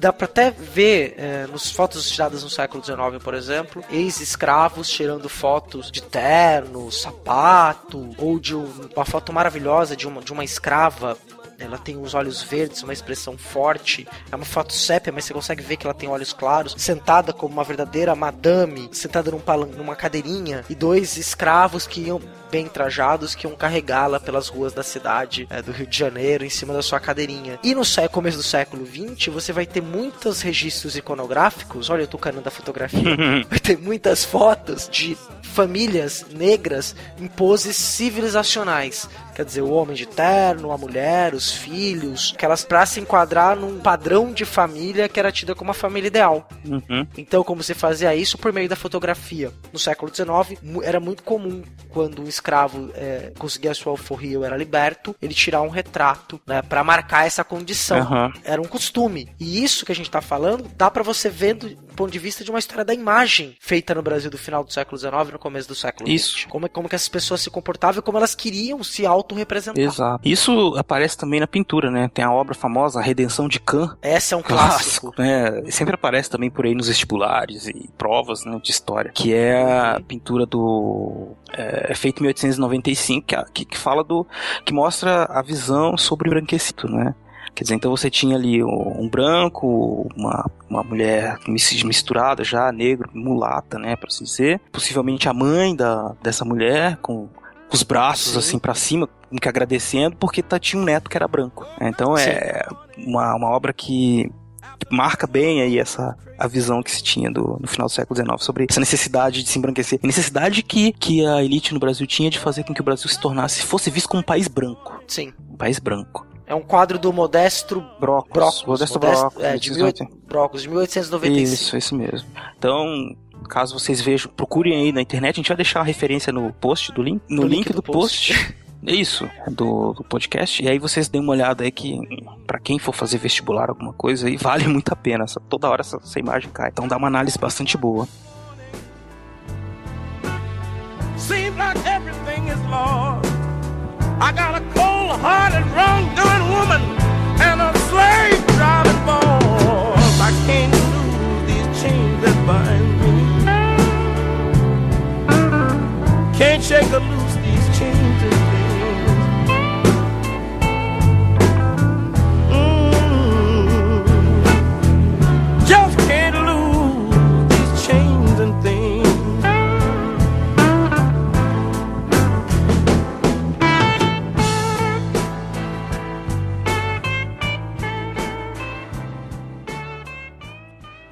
dá pra até ver é, nos fotos tiradas no século XIX, por exemplo, ex-escravos tirando fotos de terno, sapato, ou de um- uma foto maravilhosa de uma, de uma escrava. Ela tem os olhos verdes, uma expressão forte. É uma foto sépia, mas você consegue ver que ela tem olhos claros. Sentada como uma verdadeira madame, sentada num numa cadeirinha. E dois escravos que iam bem trajados que iam carregá-la pelas ruas da cidade é, do Rio de Janeiro em cima da sua cadeirinha. E no sé- começo do século XX, você vai ter muitos registros iconográficos. Olha, eu tô canando a fotografia. vai ter muitas fotos de famílias negras em poses civilizacionais. Quer dizer, o homem de terno, a mulher, os filhos, aquelas pra se enquadrar num padrão de família que era tida como a família ideal. Uhum. Então, como se fazia isso por meio da fotografia? No século XIX, era muito comum, quando um escravo eh, conseguia a sua alforria ou era liberto, ele tirar um retrato, né, para marcar essa condição. Aham. Era um costume. E isso que a gente tá falando, dá pra você ver do- ponto de vista de uma história da imagem feita no Brasil do final do século XIX no começo do século Isso. XX. Como, como que essas pessoas se comportavam e como elas queriam se autorrepresentar. Exato. Isso aparece também na pintura, né? Tem a obra famosa, A Redenção de Can. Essa é um clássico. né? Sempre aparece também por aí nos vestibulares e provas né, de história, que é a pintura do é, é feita em 1895, que, a- que, que fala do que mostra a visão sobre o embranquecido, né? Quer dizer, então você tinha ali um branco, uma, uma mulher mis- misturada já, negro, mulata, né, para assim dizer. Possivelmente a mãe da, dessa mulher, com os braços Sim. assim para cima, que agradecendo, porque tá, tinha um neto que era branco. Então é uma, uma obra que marca bem aí essa a visão que se tinha do, no final do século XIX sobre essa necessidade de se embranquecer. A necessidade que, que a elite no Brasil tinha de fazer com que o Brasil se tornasse, fosse visto como um país branco. Sim. Um país branco. É um quadro do Modesto Brocos. Brocos. Modesto Modesto- Brocos. é, de 1880. 18 Brocos, de 1895. Isso, isso mesmo. Então, caso vocês vejam, procurem aí na internet, a gente vai deixar a referência no post do link, no, link, do, post. É Isso, do, do podcast. E aí vocês deem uma olhada aí que, pra quem for fazer vestibular, alguma coisa aí, vale muito a pena. Essa- toda hora essa, essa imagem cai. Então dá uma análise bastante boa. Seems like everything is lost. I got a cold-hearted, wrong-doing woman and a slave driving boss. I can't lose these chains that bind Can't shake or loose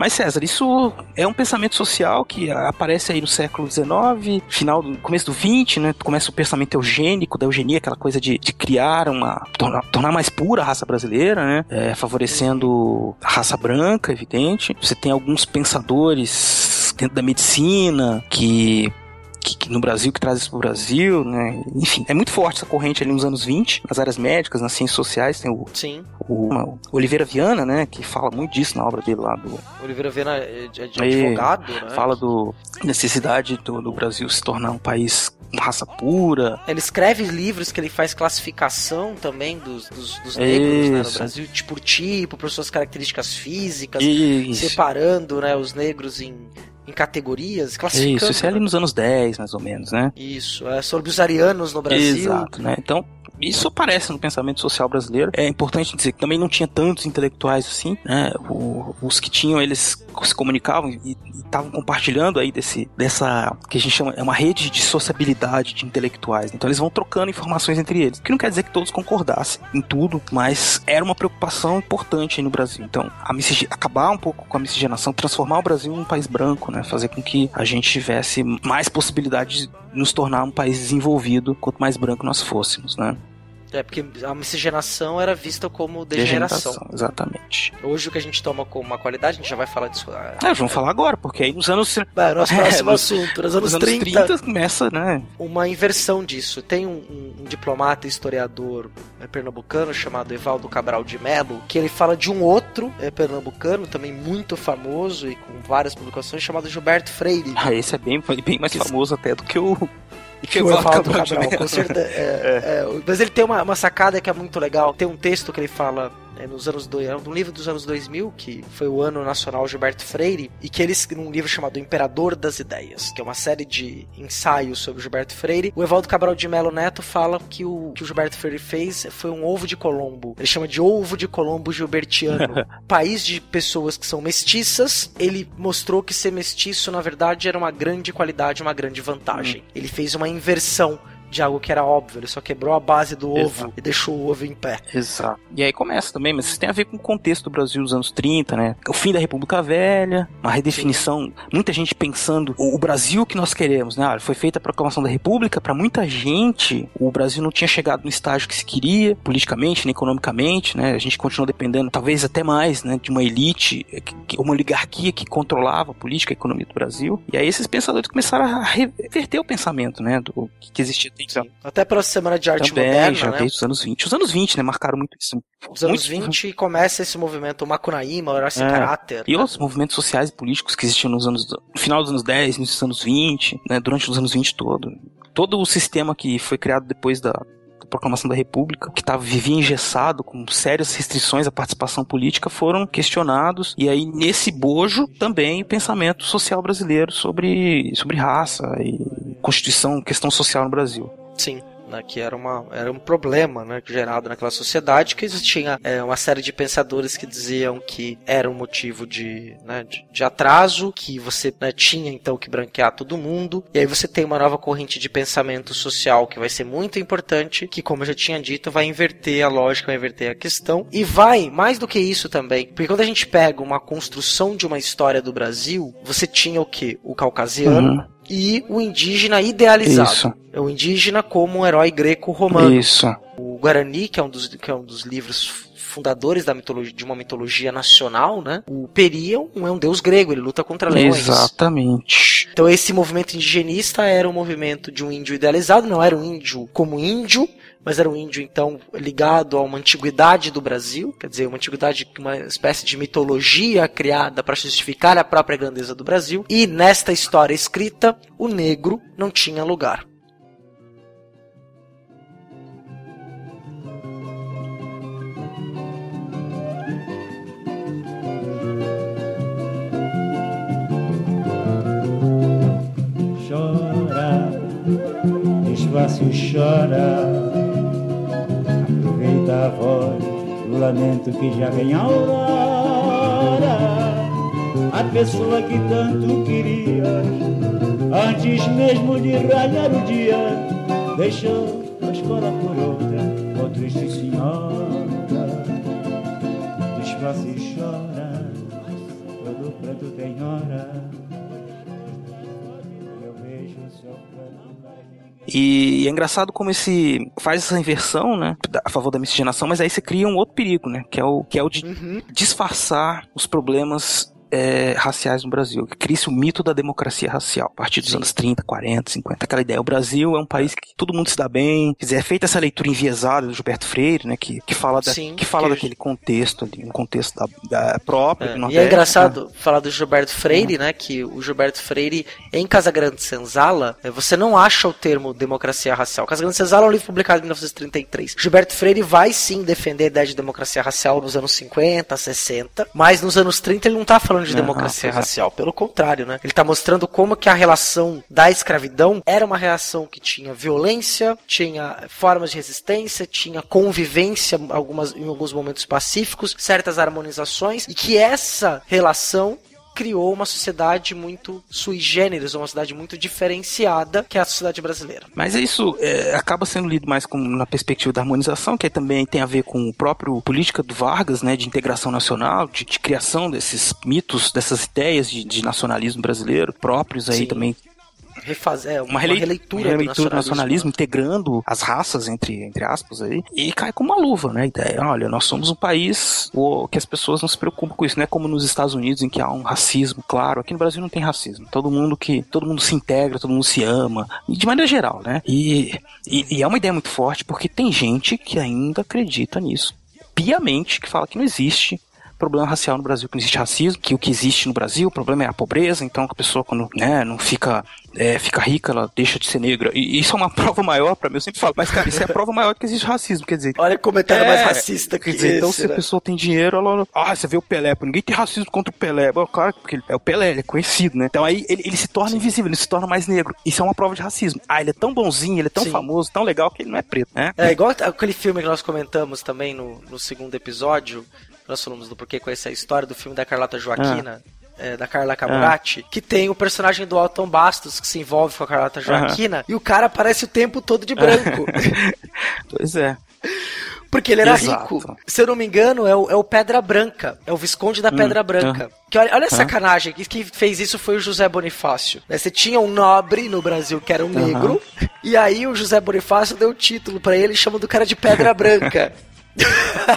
Mas César, isso é um pensamento social que aparece aí no século XIX, final do começo do XX, né? Começa o pensamento eugênico da eugenia, aquela coisa de, de criar uma tornar, tornar mais pura a raça brasileira, né? É, favorecendo a raça branca, evidente. Você tem alguns pensadores dentro da medicina que no Brasil, que traz isso pro Brasil, né? Enfim, é muito forte essa corrente ali nos anos 20, nas áreas médicas, nas ciências sociais, tem o, Sim. o, o Oliveira Viana, né? Que fala muito disso na obra dele lá do, Oliveira Viana é de, é Aí, advogado, né? Fala do necessidade do, do Brasil se tornar um país com raça pura. Ele escreve livros que ele faz classificação também dos, dos, dos negros né, no. Brasil, tipo por tipo, por suas características físicas, Isso. separando né, os negros em, em categorias, classificando. Isso, isso é ali nos anos 10, mais ou menos, né? Isso, é sobre os arianos no Brasil. Exato, né? Então, isso aparece no pensamento social brasileiro. É importante dizer que também não tinha tantos intelectuais assim, né? O- os que tinham, eles se comunicavam e estavam compartilhando aí desse, dessa, que a gente chama, é uma rede de sociabilidade de intelectuais. Então eles vão trocando informações entre eles. Que não quer dizer que todos concordassem em tudo, mas era uma preocupação importante aí no Brasil. Então, acabar um pouco com a miscigenação, transformar o Brasil num país branco, né? Fazer com que a gente tivesse mais possibilidade de nos tornar um país desenvolvido quanto mais branco nós fôssemos, né? É, porque a miscigenação era vista como degeneração. exatamente. Hoje o que a gente toma como uma qualidade, a gente já vai falar disso. ah, É, vamos falar agora, porque aí nos anos, Vai, nosso É, próximo nos- assunto, nos anos, nos anos 30, 30 começa, né? uma inversão disso. Tem um, um- um diplomata e historiador é, pernambucano chamado Evaldo Cabral de Mello, que ele fala de um outro é, pernambucano, também muito famoso e com várias publicações, chamado Gilberto Freire. Ah, esse é bem, bem mais famoso até do que o. do Que o Evaldo Evaldo Cabral com certeza. é, é, mas ele tem uma, uma sacada que é muito legal. Tem um texto que ele fala é, nos anos dois, é um livro dos anos 2000, que foi o ano nacional Gilberto Freire, e que ele escreveu um livro chamado Imperador das Ideias, que é uma série de ensaios sobre o Gilberto Freire. O Evaldo Cabral de Melo Neto fala que o que o Gilberto Freire fez foi um ovo de Colombo. Ele chama de ovo de Colombo gilbertiano. País de pessoas que são mestiças, ele mostrou que ser mestiço, na verdade, era uma grande qualidade, uma grande vantagem. Ele fez uma inversão de algo que era óbvio, ele só quebrou a base do ovo Exato. e deixou o ovo em pé. Exato. E aí começa também, mas isso tem a ver com o contexto do Brasil dos anos 30, né? O fim da República Velha, uma redefinição, muita gente pensando o Brasil que nós queremos, né? Ah, Foi feita a proclamação da República, para muita gente, o Brasil não tinha chegado no estágio que se queria, politicamente, nem economicamente, né? A gente continuou dependendo, talvez até mais, né, de uma elite, que- uma oligarquia que controlava a política e a economia do Brasil. E aí esses pensadores começaram a reverter o pensamento, né, do que existia Então, Até pela Semana de Arte também, Moderna, já né? desde os anos 20. Os anos 20, né, marcaram muito isso. Os anos Muito- 20 começa esse movimento Macunaíma, o Herói Sem É. Caráter. E outros movimentos sociais e políticos que existiam nos anos. No final dos anos 10, nos anos 20, né, durante os anos 20 todo. Todo o sistema que foi criado depois da, da proclamação da República, que tava, vivia engessado, com sérias restrições à participação política, foram questionados. E aí, nesse bojo, também o pensamento social brasileiro sobre, sobre raça e constituição, questão social no Brasil. Sim. Né, que era, uma, era um problema né, gerado naquela sociedade, que existia é, uma série de pensadores que diziam que era um motivo de, né, de, de atraso, que você né, tinha então que branquear todo mundo, e aí você tem uma nova corrente de pensamento social que vai ser muito importante, que como eu já tinha dito, vai inverter a lógica, vai inverter a questão, e vai, mais do que isso também, porque quando a gente pega uma construção de uma história do Brasil, você tinha o que? O caucasiano, Uhum. E o indígena idealizado. Isso. É o indígena como um herói greco-romano. Isso. O Guarani, que é um dos, que é um dos livros fundadores da mitologia, de uma mitologia nacional, né? O Peri é um, é um deus grego, ele luta contra leões. Exatamente. Então esse movimento indigenista era um movimento de um índio idealizado, não era um índio como índio, mas era um índio então ligado a uma antiguidade do Brasil, quer dizer, uma antiguidade, uma espécie de mitologia criada para justificar a própria grandeza do Brasil. E nesta história escrita, o negro não tinha lugar. Chora, desfácil chora. Aproveita a voz do lamento que já vem a aurora. A pessoa que tanto querias, antes mesmo de raiar o dia, deixou a escola por outra, oh triste senhora. Desfácil chora, todo pranto tem hora. E é engraçado como esse faz essa inversão, né, a favor da miscigenação, mas aí você cria um outro perigo, né, que é o que é o de disfarçar os problemas é, raciais no Brasil, que cria-se o mito da democracia racial, a partir dos anos 30, 40, 50, aquela ideia. O Brasil é um país que todo mundo se dá bem, quer dizer, é feita essa leitura enviesada do Gilberto Freire, né, que, que fala, da, Sim, que fala que- daquele contexto ali, um contexto da, da próprio do É, e é engraçado né? falar do Gilberto Freire, né? Que o Gilberto Freire, em Casagrande Senzala, eh, você não acha o termo democracia racial. Casagrande Senzala é um livro publicado em 1933. Gilberto Freire vai sim defender a ideia de democracia racial nos anos 50, 60, mas nos anos 30 ele não tá falando de Não, democracia é. racial. Pelo contrário, né? Ele tá mostrando como que a relação da escravidão era uma relação que tinha violência, tinha formas de resistência, tinha convivência algumas, em alguns momentos pacíficos, certas harmonizações, e que essa relação criou uma sociedade muito sui generis, uma sociedade muito diferenciada, que é a sociedade brasileira. Mas isso é, acaba sendo lido mais como na perspectiva da harmonização, que também tem a ver com o próprio política do Vargas, né, de integração nacional, de, de criação desses mitos, dessas ideias de, de nacionalismo brasileiro próprios aí Sim. também. Refazer, uma, Uma, relei- releitura, uma releitura do nacionalismo, integrando as raças, entre, entre aspas, aí, e cai com uma luva, né? A ideia, olha, nós somos um país que as pessoas não se preocupam com isso, não é como nos Estados Unidos, em que há um racismo, claro. Aqui no Brasil não tem racismo. Todo mundo que. Todo mundo se integra, todo mundo se ama. De maneira geral, né? E, e, e é uma ideia muito forte, porque tem gente que ainda acredita nisso. Piamente, que fala que não existe problema racial no Brasil, que não existe racismo, que o que existe no Brasil, o problema é a pobreza, então a pessoa quando né, não fica, é, fica rica, ela deixa de ser negra. E isso é uma prova maior pra mim, eu sempre falo, mas cara, isso é a prova maior de que existe racismo, quer dizer... Olha como é que era É, mais racista que Quer dizer, então esse, se né? a pessoa tem dinheiro, ela. Ah, você vê o Pelé, ninguém tem racismo contra o Pelé. Bom, claro, porque ele é o Pelé, ele é conhecido, né? Então aí ele, ele se torna invisível, ele se torna mais negro. Isso é uma prova de racismo. Ah, ele é tão bonzinho, ele é tão Sim. famoso, tão legal que ele não é preto, né? É igual aquele filme que nós comentamos também no, no segundo episódio. Nós falamos do porquê conhecer a história do filme da Carlota Joaquina. É, da Carla Camurati, que tem o personagem do Alton Bastos que se envolve com a Carlota Joaquina e o cara aparece o tempo todo de branco. Pois é. Porque ele era Exato. rico. Se eu não me engano, é o, é o Pedra Branca. É o Visconde da Pedra Branca. Que olha, olha a sacanagem. Que, quem fez isso foi o José Bonifácio. né? Você tinha um nobre no Brasil que era um negro. E aí o José Bonifácio deu o título pra ele e chama do cara de Pedra Branca.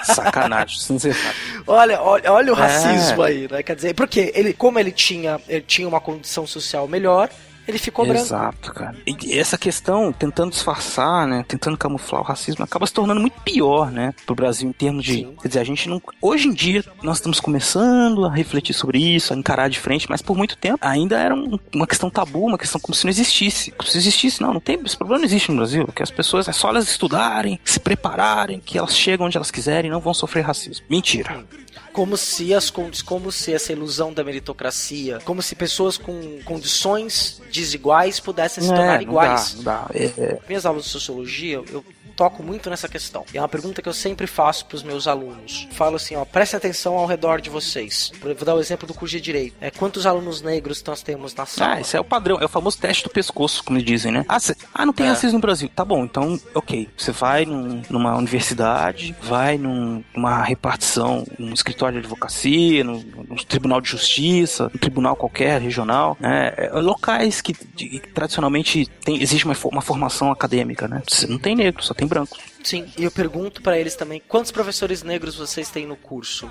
Sacanagem, sinceramente. Olha, olha, olha o É. racismo aí, né? Quer dizer, porque ele, como ele tinha, ele tinha uma condição social melhor, ele ficou branco. Exato, cara. E essa questão, tentando disfarçar, né? Tentando camuflar o racismo, acaba se tornando muito pior, né? Pro Brasil em termos de. Quer dizer, a gente não. Hoje em dia, nós estamos começando a refletir sobre isso, a encarar de frente, mas por muito tempo ainda era um- uma questão tabu, uma questão como se não existisse. Como se existisse, não, não tem. Esse problema não existe no Brasil. Que as pessoas é só elas estudarem, se prepararem, que elas chegam onde elas quiserem e não vão sofrer racismo. Mentira. Como se as como se essa ilusão da meritocracia, como se pessoas com condições desiguais pudessem se tornar É, não iguais. dá, não dá. É, é, minhas aulas de sociologia, eu toco muito nessa questão. E é uma pergunta que eu sempre faço para os meus alunos. Falo assim, ó, prestem atenção ao redor de vocês. Vou dar o exemplo do curso de direito. É, quantos alunos negros nós temos na sala? Ah, esse é o padrão, é o famoso teste do pescoço, como eles dizem, né? Ah, cê- ah, não tem É. racismo no Brasil. Tá bom, então, ok. Você vai num- numa universidade, vai num- numa repartição, num escritório de advocacia, num, num tribunal de justiça, um tribunal qualquer, regional, né? É, locais que, de- que tradicionalmente tem, existe uma, uma formação acadêmica, né? Você não tem negro, só tem branco. Sim, e eu pergunto para eles também, quantos professores negros vocês têm no curso?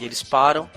E eles param.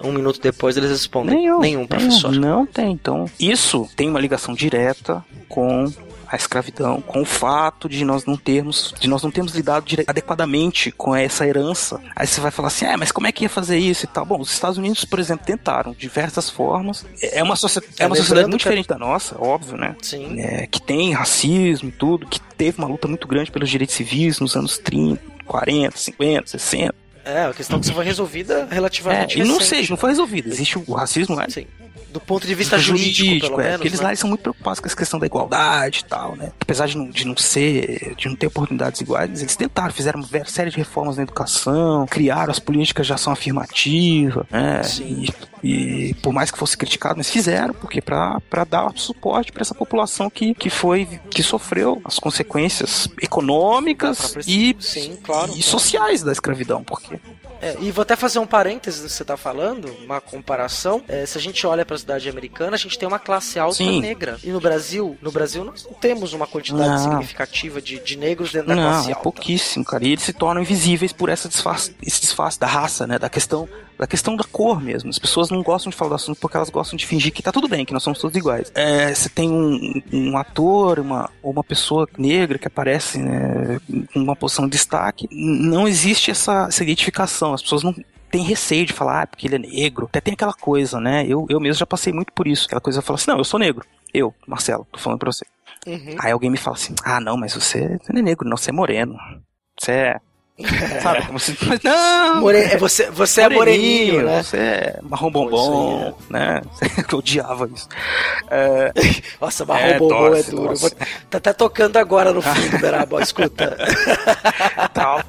Um minuto depois eles respondem, Nenhum. nenhum professor. Não tem. Então, isso tem uma ligação direta com a escravidão, com o fato de nós não termos, de nós não termos lidado adequadamente com essa herança. Aí você vai falar assim, ah, mas como é que ia fazer isso e tal? Bom, os Estados Unidos, por exemplo, tentaram de diversas formas. É uma, socie- é uma lembrando sociedade muito diferente da nossa, óbvio, né? Sim. É, que tem racismo e tudo, que teve uma luta muito grande pelos direitos civis nos anos 30, 40, 50, 60. É, a questão que só foi resolvida É, relativamente e não recente. seja, não foi resolvido. Existe o racismo lá. Sim. Do ponto de vista jurídico, pelo é, menos. porque eles né? lá eles são muito preocupados com essa questão da igualdade e tal, né? Apesar de não, de não ser, de não ter oportunidades iguais, eles tentaram, fizeram uma série de reformas na educação, criaram as políticas de ação afirmativa, né? Sim. E, e por mais que fosse criticado, mas fizeram, porque para dar suporte para essa população que, que foi, que sofreu as consequências econômicas própria- e, Sim, claro. e sociais da escravidão, porque É, e vou até fazer um parênteses do que você está falando, uma comparação. É, se a gente olha para a cidade americana, a gente tem uma classe alta Sim. negra. E no Brasil, no Brasil nós não temos uma quantidade Não. significativa de, de negros dentro da Não, classe é alta. pouquíssimo, cara. E eles se tornam invisíveis por essa disfarce, esse disfarce da raça, né? Da questão, da questão da cor mesmo. As pessoas não gostam de falar do assunto porque elas gostam de fingir que tá tudo bem, que nós somos todos iguais. É, você tem um, um ator, uma, ou uma pessoa negra que aparece né, em uma posição de destaque. Não existe essa, essa identificação. As pessoas não tem receio de falar, ah, porque ele é negro. Até tem aquela coisa, né? Eu, eu mesmo já passei muito por isso. Aquela coisa de falar assim, não, eu sou negro. Eu, Marcelo, tô falando pra você. Uhum. Aí alguém me fala assim: ah, não, mas você, você não é negro, não, você é moreno. Você é. Sabe? Como se. Não! More- é, você, você é moreninho, né? Você é marrom bombom, né? Eu odiava isso. É, Nossa, marrom É, bombom é doce, duro. doce. Vou- tá até tocando agora no fundo, Beraba, ó, escuta. tal.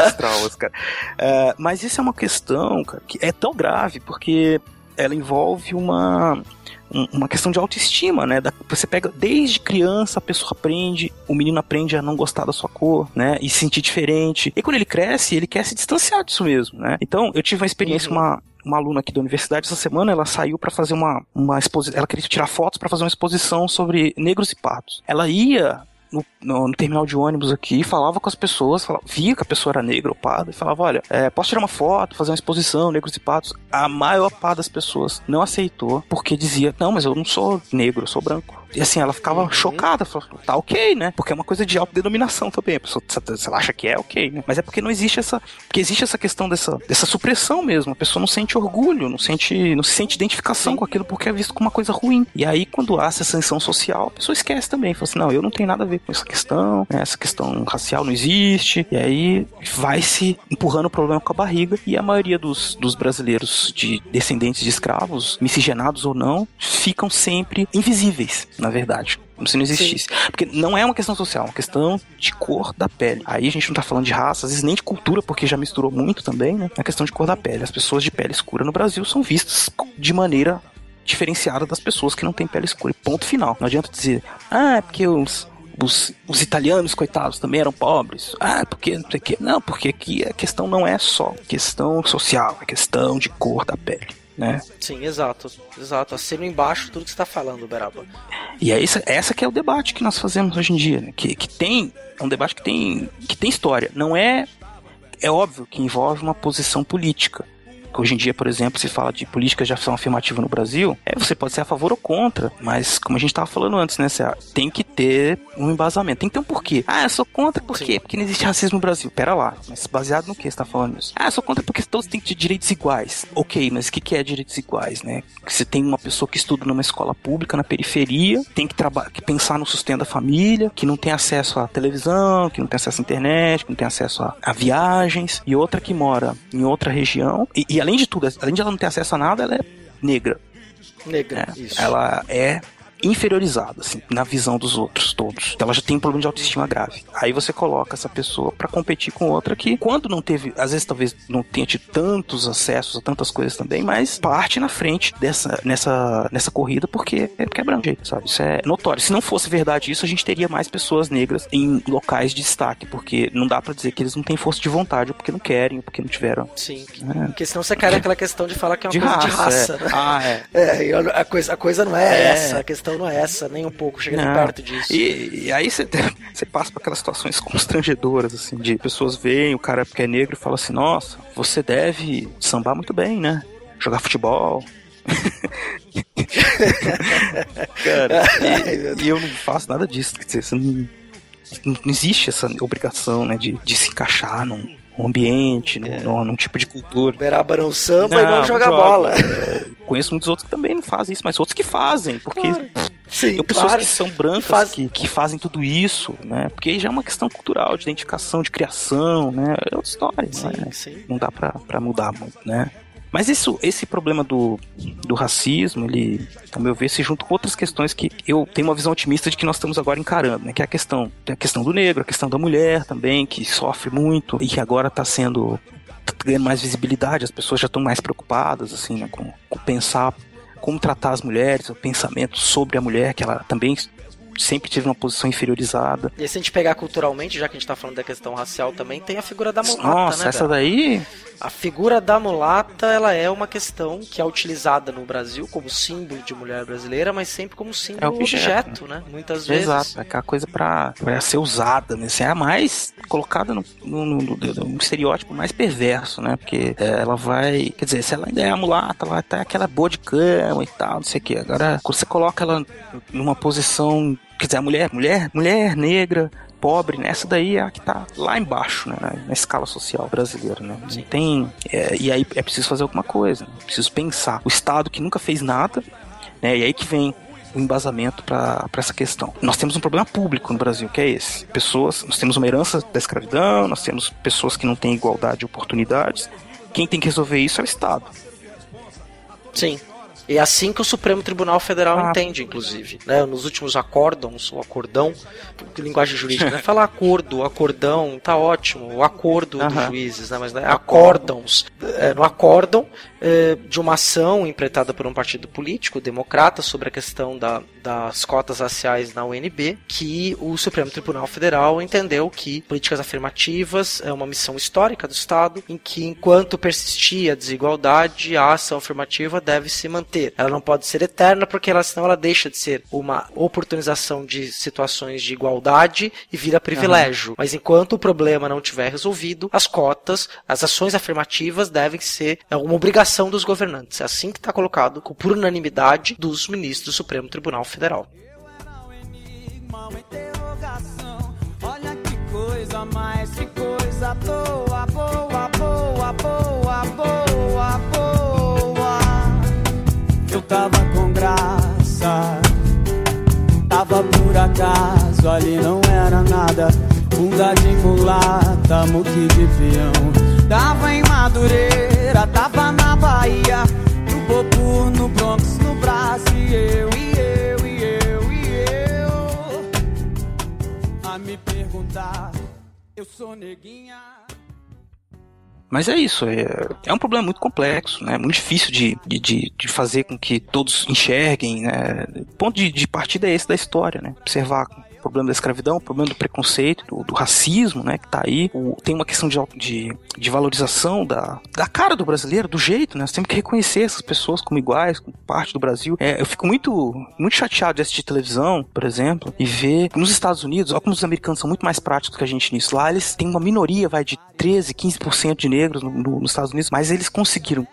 Traumas, traumas, cara. É, mas isso é uma questão, cara, que é tão grave porque ela envolve uma um- uma questão de autoestima, né? Você pega desde criança a pessoa aprende, o menino aprende a não gostar da sua cor, né? E se sentir diferente. E quando ele cresce, ele quer se distanciar disso mesmo, né? Então, eu tive uma experiência com uma uma aluna aqui da universidade essa semana, ela saiu para fazer uma uma exposição, ela queria tirar fotos para fazer uma exposição sobre negros e pardos. Ela ia no, no- no terminal de ônibus aqui, falava com as pessoas, falava- via que a pessoa era negra ou parda, e falava: Olha, é, posso tirar uma foto, fazer uma exposição, negros e patos? A maior parte das pessoas não aceitou, porque dizia: Não, mas eu não sou negro, eu sou branco. E assim, ela ficava Uhum. chocada, falava, tá ok, né? Porque é uma coisa de autodenominação também. A pessoa, ela acha que é, ok, né? Mas é porque não existe essa. Porque existe essa questão dessa, dessa supressão mesmo. A pessoa não sente orgulho, não sente. não se sente identificação com aquilo porque é visto como uma coisa ruim. E aí, quando há essa sanção social, a pessoa esquece também. Fala assim, não, eu não tenho nada a ver com essa questão, né? essa questão racial não existe. E aí vai se empurrando o problema com a barriga. E a maioria dos, dos brasileiros de descendentes de escravos, miscigenados ou não, ficam sempre invisíveis, na verdade. Como se não existisse. Porque não é uma questão social, é uma questão de cor da pele. Aí a gente não tá falando de raça, às vezes nem de cultura, porque já misturou muito também, né? É questão de cor da pele. As pessoas de pele escura no Brasil são vistas de maneira diferenciada das pessoas que não têm pele escura. E Ponto final. Não adianta dizer, ah, é porque os, os, os italianos, coitados, também eram pobres. Ah, porque não sei o quê. Não, porque aqui a questão não é só questão social, é questão de cor da pele. Né? Sim, exato, exato. Assino embaixo tudo que você tá falando, Beraba. E é essa, essa que é o debate que nós fazemos hoje em dia, né? que, que tem é um debate que tem, que tem história. Não é é óbvio que envolve uma posição política. Que hoje em dia, por exemplo, se fala de políticas de ação afirmativa no Brasil, é, você pode ser a favor ou contra, mas como a gente estava falando antes, né, Cé, tem que ter um embasamento, tem que ter um porquê. Ah, eu sou contra por quê? Porque não existe racismo no Brasil. Pera lá, mas baseado no que você está falando isso? Ah, eu sou contra porque todos têm direitos iguais. Ok, mas o que, que é direitos iguais, né? Você tem uma pessoa que estuda numa escola pública na periferia, tem que, que pensar no sustento da família, que não tem acesso à televisão, que não tem acesso à internet, que não tem acesso a, a viagens, e outra que mora em outra região, e, e além de tudo, além de ela não ter acesso a nada, ela é negra. Negra, É, isso. Ela é inferiorizada, assim, na visão dos outros todos. Então ela já tem um problema de autoestima grave. Aí você coloca essa pessoa pra competir com outra que, quando não teve, às vezes talvez não tenha tido tantos acessos a tantas coisas também, mas parte na frente dessa, nessa, nessa corrida porque é quebrando jeito, sabe? Isso é notório. Se não fosse verdade isso, a gente teria mais pessoas negras em locais de destaque, porque não dá pra dizer que eles não têm força de vontade, ou porque não querem, ou porque não tiveram. Sim. É. Porque senão você cai naquela questão de falar que é uma De coisa de raça, raça, é. né? Ah, é. É, a coisa, a coisa não é, É. essa, a questão não é essa, nem um pouco, chega nem perto disso. E, e aí você, você passa por aquelas situações constrangedoras, assim, de pessoas veem o cara que é negro e fala assim, nossa, você deve sambar muito bem, né? Jogar futebol. cara, e, e eu não faço nada disso. Quer dizer, não, não existe essa obrigação, né, de, de se encaixar num ambiente, num, num- num tipo de cultura. Beraba não samba e não joga joga. bola. É, conheço muitos outros que também não fazem isso, mas outros que fazem, porque Sim, tem pessoas claro. que são brancas Faz- que, que fazem tudo isso, né? Porque aí já é uma questão cultural, de identificação, de criação, né? É outra história, né? sim. Não dá pra, pra mudar muito, né? Mas isso, esse problema do, do racismo, ele, ao meu ver, se junta com outras questões que eu tenho uma visão otimista de que nós estamos agora encarando, né? Que é a questão, tem a questão do negro, a questão da mulher também, que sofre muito e que agora está sendo tá ganhando mais visibilidade, as pessoas já estão mais preocupadas, assim, né? Com, com pensar como tratar as mulheres, o pensamento sobre a mulher, que ela também sempre teve uma posição inferiorizada. E se a gente pegar culturalmente, já que a gente tá falando da questão racial também, tem a figura da mulata, Nossa, né? essa daí A figura da mulata, ela é uma questão que é utilizada no Brasil como símbolo de mulher brasileira, mas sempre como símbolo É objeto, objeto, né? Muitas vezes. Exato, é aquela coisa pra, pra ser usada, né? Assim, é a mais colocada no, no, no- no- estereótipo mais perverso, né? Porque é, ela vai. Quer dizer, se ela ainda é a mulata, ela tá aquela boa de cama e tal, não sei o quê. Agora, quando você coloca ela numa posição. Quer dizer, a mulher, mulher, mulher negra. Pobre, né? essa daí é a que tá lá embaixo, né? na, escala social brasileira, né? Tem. é, e aí é preciso fazer alguma coisa, né? preciso pensar. O Estado que nunca fez nada, né? E aí que vem o embasamento para essa questão. Nós temos um problema público no Brasil, que é esse. Pessoas, nós temos uma herança da escravidão, nós temos pessoas que não têm igualdade de oportunidades. Quem tem que resolver isso é o Estado. Sim. E é assim que o Supremo Tribunal Federal Ah. entende, inclusive. Né? Nos últimos acórdons, o acordão, que linguagem jurídica, né? Falar acordo, acordão, tá ótimo. O acordo dos Aham. juízes, né? Mas né? acórdons. É, no acórdão de uma ação empreitada por um partido político, democrata, sobre a questão da, das cotas raciais na UNB, que o Supremo Tribunal Federal entendeu que políticas afirmativas é uma missão histórica do Estado, em que enquanto persistir a desigualdade, a ação afirmativa deve se manter. Ela não pode ser eterna, porque ela, senão ela deixa de ser uma oportunização de situações de igualdade e vira privilégio. Mas enquanto o problema não tiver resolvido, as cotas, as ações afirmativas devem ser é, uma obrigação dos governantes. É assim que está colocado por unanimidade dos ministros do Supremo Tribunal Federal. Eu tava com graça, tava por acaso, ali não era nada. Bunda de mulata, muque de peão. Tava em Madureira, tava na Bahia. No Bopu, no Bronx, no Brasil. E eu, e eu, e eu, e eu. A me perguntar, eu sou neguinha. Mas é isso, é, é um problema muito complexo, né? Muito difícil de, de, de, fazer com que todos enxerguem, né? O ponto de, de partida é esse da história, né? Observar problema da escravidão, o problema do preconceito, do, do racismo, né, que tá aí. O- tem uma questão de, de, de valorização da, da cara do brasileiro, do jeito, né? Nós temos que reconhecer essas pessoas como iguais, como parte do Brasil. É, eu fico muito, muito chateado de assistir televisão, por exemplo, e ver nos Estados Unidos, olha como os americanos são muito mais práticos que a gente nisso. Lá eles têm uma minoria, vai, de 13, 15% de negros no- no- nos Estados Unidos, mas eles conseguiram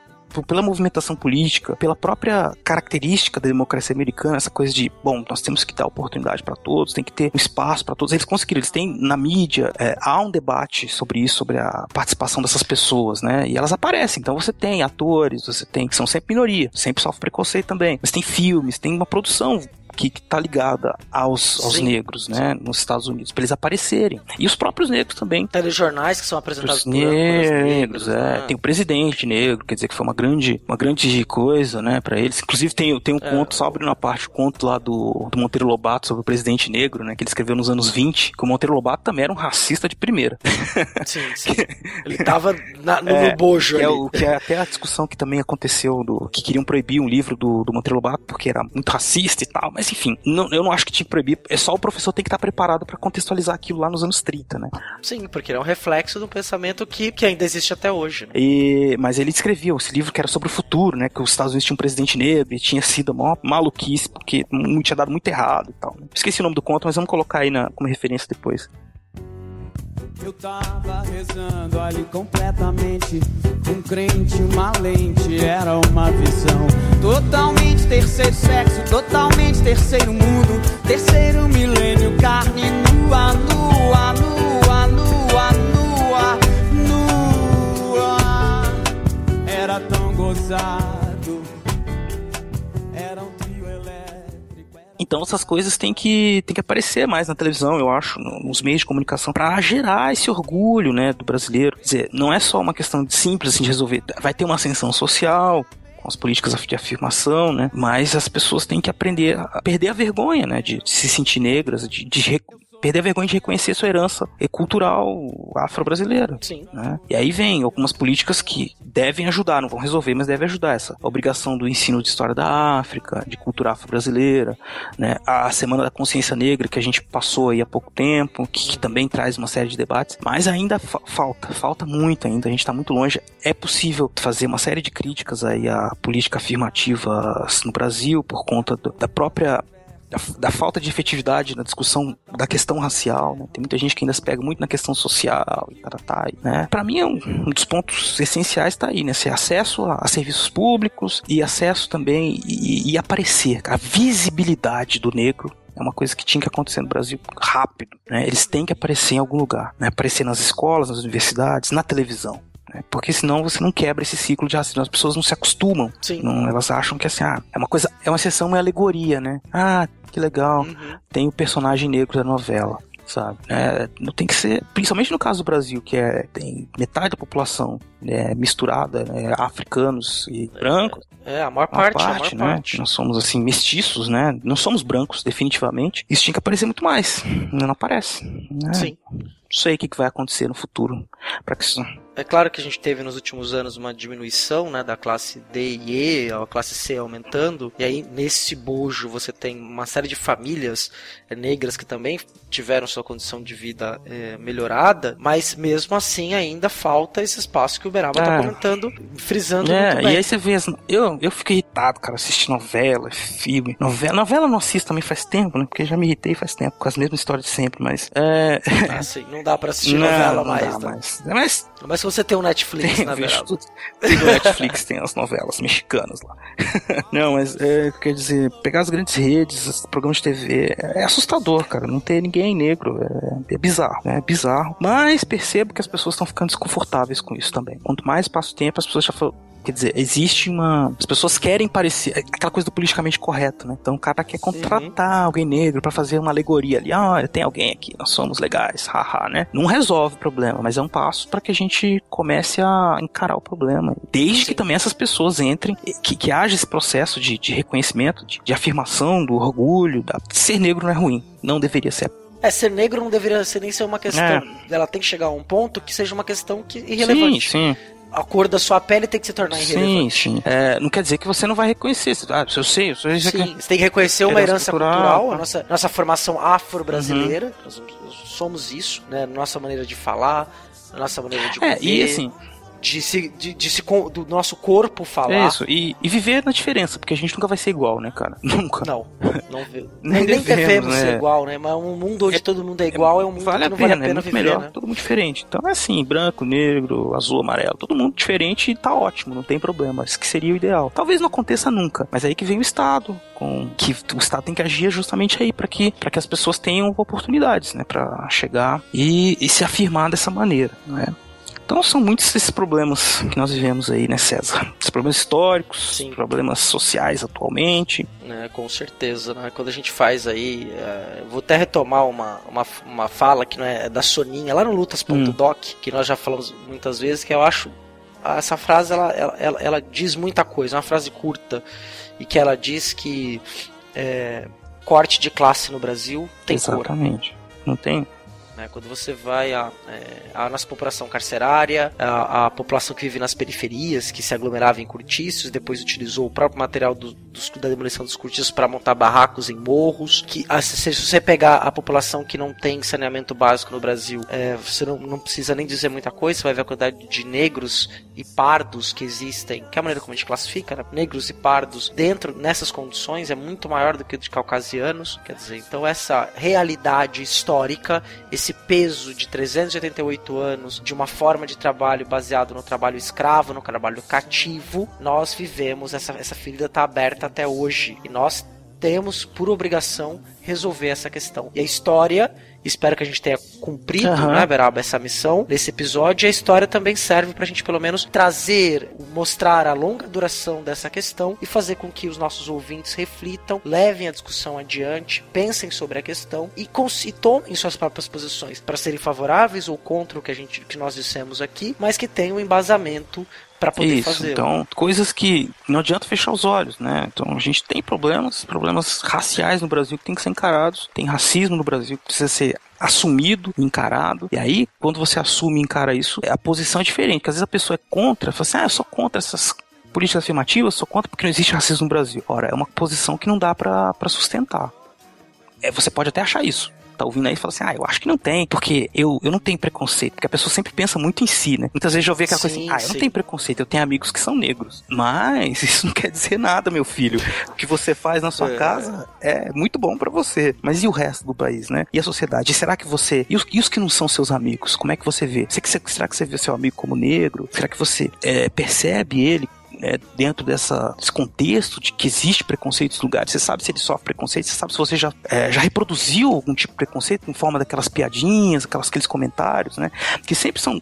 pela movimentação política, pela própria característica da democracia americana, essa coisa de, bom, nós temos que dar oportunidade para todos, tem que ter um espaço para todos. Eles conseguiram, eles têm na mídia, é, há um debate sobre isso, sobre a participação dessas pessoas, né? E elas aparecem. Então você tem atores, você tem, que são sempre minoria, sempre sofre preconceito também. Mas tem filmes, tem uma produção que está ligada aos, aos Sim. negros, né, nos Estados Unidos, para eles aparecerem. E os próprios negros também. Telejornais que são apresentados Os por âncoras negros, é. né? Tem o presidente negro, quer dizer que foi uma grande, uma grande coisa, né, pra eles. Inclusive tem, tem um É. conto, só abrindo uma parte, o conto lá do, do Monteiro Lobato sobre o presidente negro, né, que ele escreveu nos anos 20, que o Monteiro Lobato também era um racista de primeira. Sim, sim. Ele tava na- no, É, no bojo que é, o, que é até a discussão que também aconteceu do que queriam proibir um livro do, do Monteiro Lobato porque era muito racista e tal, mas enfim, não- eu não acho que tinha que proibir, é só o professor tem que estar preparado para contextualizar aquilo lá nos anos 30, né? Sim, porque ele é um reflexo um pensamento que, que ainda existe até hoje. né? E- mas ele escreveu esse livro que era sobre o futuro, né? Que os Estados Unidos tinham um presidente negro e tinha sido uma maluquice, porque tinha dado muito errado e tal. né? Esqueci o nome do conto, mas vamos colocar aí na, como referência depois. Eu tava rezando ali completamente. Um crente, uma lente, era uma visão. Totalmente terceiro sexo, totalmente terceiro mundo. Terceiro milênio, carne nua, nua, nua, nua, nua, nua. Era tão gozado. Então essas coisas têm que, têm que aparecer mais na televisão, eu acho, no- nos meios de comunicação, para gerar esse orgulho, né, do brasileiro. Quer dizer, não é só uma questão de simples assim, de resolver. Vai ter uma ascensão social, com as políticas de afirmação, né? Mas as pessoas têm que aprender a perder a vergonha, né? De se sentir negras, de, de perder a vergonha de reconhecer sua herança cultural afro-brasileira. Sim. né? E aí vem algumas políticas que devem ajudar, não vão resolver, mas devem ajudar essa obrigação do ensino de história da África, de cultura afro-brasileira, né? A Semana da Consciência Negra que a gente passou aí há pouco tempo, que, que também traz uma série de debates, mas ainda fa- falta, falta muito ainda, a gente está muito longe. É possível fazer uma série de críticas aí à política afirmativa no Brasil por conta do- da própria da, da falta de efetividade na discussão da questão racial, né? Tem muita gente que ainda se pega muito na questão social e tatatá, né? Para mim, é um, um dos pontos essenciais está aí, né? Ser acesso a, a serviços públicos e acesso também e, e aparecer, a visibilidade do negro é uma coisa que tinha que acontecer no Brasil rápido, né? Eles têm que aparecer em algum lugar, né? Aparecer nas escolas, nas universidades, na televisão. Né? Porque senão você não quebra esse ciclo de racismo. As pessoas não se acostumam. Sim. Não, elas acham que assim, ah, é uma coisa, é uma exceção, uma alegoria, né? Ah, que legal. Tem o personagem negro da novela, sabe? É, não tem que ser, principalmente no caso do Brasil, que é tem metade da população né, misturada, né, africanos e brancos. É, a maior Uma parte, a maior né? parte. Nós somos assim mestiços, né? Não somos brancos, definitivamente. Isso tinha que aparecer muito mais. Não aparece. Né? Sim. Não sei o que que vai acontecer no futuro para que isso É claro que a gente teve nos últimos anos uma diminuição né, da classe D e E, a classe C aumentando, e aí nesse bojo você tem uma série de famílias eh, negras que também tiveram sua condição de vida eh, melhorada, mas mesmo assim ainda falta esse espaço que o Beraba está É. comentando, frisando É, muito e bem. aí você vê, as- eu, eu fico irritado, cara, assistir novela, filme. Novela, novela eu não assisto também faz tempo, né? Porque já me irritei faz tempo, com as mesmas histórias de sempre, mas. É. Ah, sim, não dá pra assistir Não, novela não mais. dá né? mais. Mas Mas você tem um Netflix tem, na Beraba. tudo. Netflix tem as novelas mexicanas lá. não, mas é, quer dizer, pegar as grandes redes, os programas de TV, é assustador, cara. Não ter ninguém negro. É, é bizarro, né? É bizarro. Mas percebo que as pessoas estão ficando desconfortáveis com isso também. Quanto mais passa o tempo, as pessoas já falam. Quer dizer, existe uma. As pessoas querem parecer. Aquela coisa do politicamente correto, né? Então o cara quer contratar alguém negro pra fazer uma alegoria ali. Ah, tem alguém aqui, nós somos legais, haha, né? Não resolve o problema, mas é um passo pra que a gente comece a encarar o problema. Desde que também essas pessoas entrem, que, que haja esse processo de, de reconhecimento, de, de afirmação do orgulho. Da... Ser negro não é ruim. Não deveria ser. É, ser negro não deveria ser nem ser uma questão. É. Ela tem que chegar a um ponto que seja uma questão que irrelevante. Sim, sim. A cor da sua pele tem que se tornar Sim, irrelevante. sim. É, não quer dizer que você não vai reconhecer. Ah, eu sei, eu aqui. Sim, você tem que reconhecer uma Herança herança cultural, cultural, tá. a nossa, nossa formação afro-brasileira. Nós somos isso, né? Nossa maneira de falar, nossa maneira de É, comer, e assim, de se, de, de se do nosso corpo falar. é isso. E, e viver na diferença, porque a gente nunca vai ser igual, né, cara? Nunca. Não, não. Nem nem, devemos, devemos né? ser igual, né? Mas um mundo onde todo mundo é igual é um mundo Vale que a não pena, vale a é pena muito viver, melhor, né? todo mundo diferente. Então é assim, branco, negro, azul, amarelo, todo mundo diferente e tá ótimo, não tem problema. Isso que seria o ideal. Talvez não aconteça nunca, mas aí que vem o Estado, com que o Estado tem que agir justamente aí para que para que as pessoas tenham oportunidades, né, para chegar e, e se afirmar dessa maneira, né? Então são muitos esses problemas que nós vivemos aí, né, César? Os problemas históricos, problemas sociais atualmente. né, com certeza, né? Quando a gente faz aí, é, vou até retomar uma, uma, uma fala que não é, é da Soninha, lá no lutas.doc, que nós já falamos muitas vezes, que eu acho essa frase ela, ela, ela, diz muita coisa, é uma frase curta, e que ela diz que é, corte de classe no Brasil tem cor. Exatamente. Não tem? Né? Quando você vai a, é, a nossa população carcerária, a, a população que vive nas periferias, que se aglomerava em cortiços, depois utilizou o próprio material do- dos- da demolição dos cortiços para montar barracos em morros. Que ah, se, se você pegar a população que não tem saneamento básico no Brasil, é, você não, não precisa nem dizer muita coisa, você vai ver a quantidade de negros e pardos que existem, que é a maneira como a gente classifica, né? negros e pardos dentro nessas condições é muito maior do que o de caucasianos. Quer dizer, então essa realidade histórica, esse peso de 388 anos de uma forma de trabalho baseado no trabalho escravo, no trabalho cativo, nós vivemos, essa, essa ferida está aberta até hoje. E nós temos por obrigação resolver essa questão. E a história, espero que a gente tenha cumprido, Aham. né, Beraba, essa missão nesse episódio. E a história também serve pra gente, pelo menos, trazer, mostrar a longa duração dessa questão e fazer com que os nossos ouvintes reflitam, levem a discussão adiante, pensem sobre a questão e, e tomem suas próprias posições para serem favoráveis ou contra o que, a gente, que nós dissemos aqui, mas que tenham um embasamento para poder Isso, fazer. então, coisas que não adianta fechar os olhos, né? Então, a gente tem problemas, problemas raciais no Brasil que tem que ser encarados, tem racismo no Brasil que precisa ser assumido, encarado. E aí, quando você assume e encara isso, a posição é diferente, porque às vezes a pessoa é contra, fala assim: "Ah, eu sou contra essas políticas afirmativas, sou contra porque não existe racismo no Brasil". Ora, é uma posição que não dá pra pra sustentar. É, você pode até achar isso. Tá ouvindo aí e fala assim, ah, eu acho que não tem, porque eu, eu não tenho preconceito, porque a pessoa sempre pensa muito em si, né? Muitas vezes eu vejo aquela coisa assim, Sim, ah, eu não sim. tenho preconceito, eu tenho amigos que são negros. Mas isso não quer dizer nada, meu filho. O que você faz na sua É. casa é muito bom pra você. Mas e o resto do país, né? E a sociedade? E será que você. E os, e os que não são seus amigos? Como é que você vê? Será que você vê seu amigo como negro? Será que você é, percebe ele né, dentro dessa, desse contexto de que existe preconceito nos lugares. Você sabe se ele sofre preconceito, você sabe se você já, é, já reproduziu algum tipo de preconceito em forma daquelas piadinhas, aquelas, aqueles comentários, né? Que sempre são.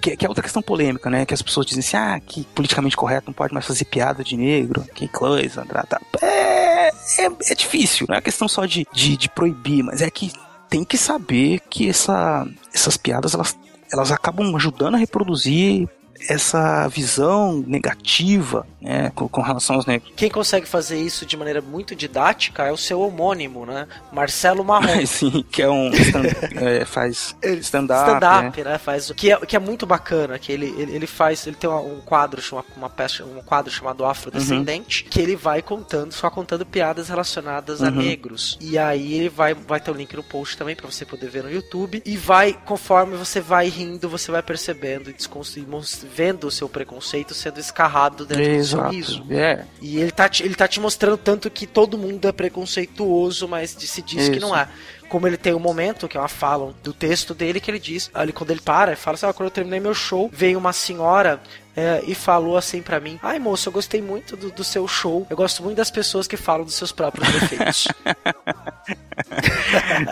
Que, que é outra questão polêmica, né? Que as pessoas dizem assim, ah, que politicamente correto não pode mais fazer piada de negro, que coisa, tá, tá. É, é, é difícil, não é questão só de, de, de proibir, mas é que tem que saber que essa, essas piadas, elas, elas acabam ajudando a reproduzir essa visão negativa né, com, com relação aos negros. Quem consegue fazer isso de maneira muito didática é o seu homônimo, né? Marcelo Marrom. Sim, que é um stand, é, faz stand-up. stand-up, né? né? Faz, que, é, que é muito bacana, que ele, ele, ele faz, ele tem uma- um quadro, chama- uma peça, um quadro chamado Afrodescendente, que ele vai contando, só contando piadas relacionadas a Uhum. negros. E aí ele vai, vai ter o link no post também pra você poder ver no YouTube. E vai, conforme você vai rindo, você vai percebendo e desconstru- mos- vendo o seu preconceito sendo escarrado dentro do Exato. riso. É. E ele tá, te, ele tá te mostrando tanto que todo mundo é preconceituoso, mas de- se diz que Isso. não é. Como ele tem um momento, que é uma fala do texto dele, que ele diz, ali quando ele para, ele fala assim, ah, quando eu terminei meu show, veio uma senhora é, e falou assim pra mim, ai moço, eu gostei muito do, do seu show, eu gosto muito das pessoas que falam dos seus próprios defeitos.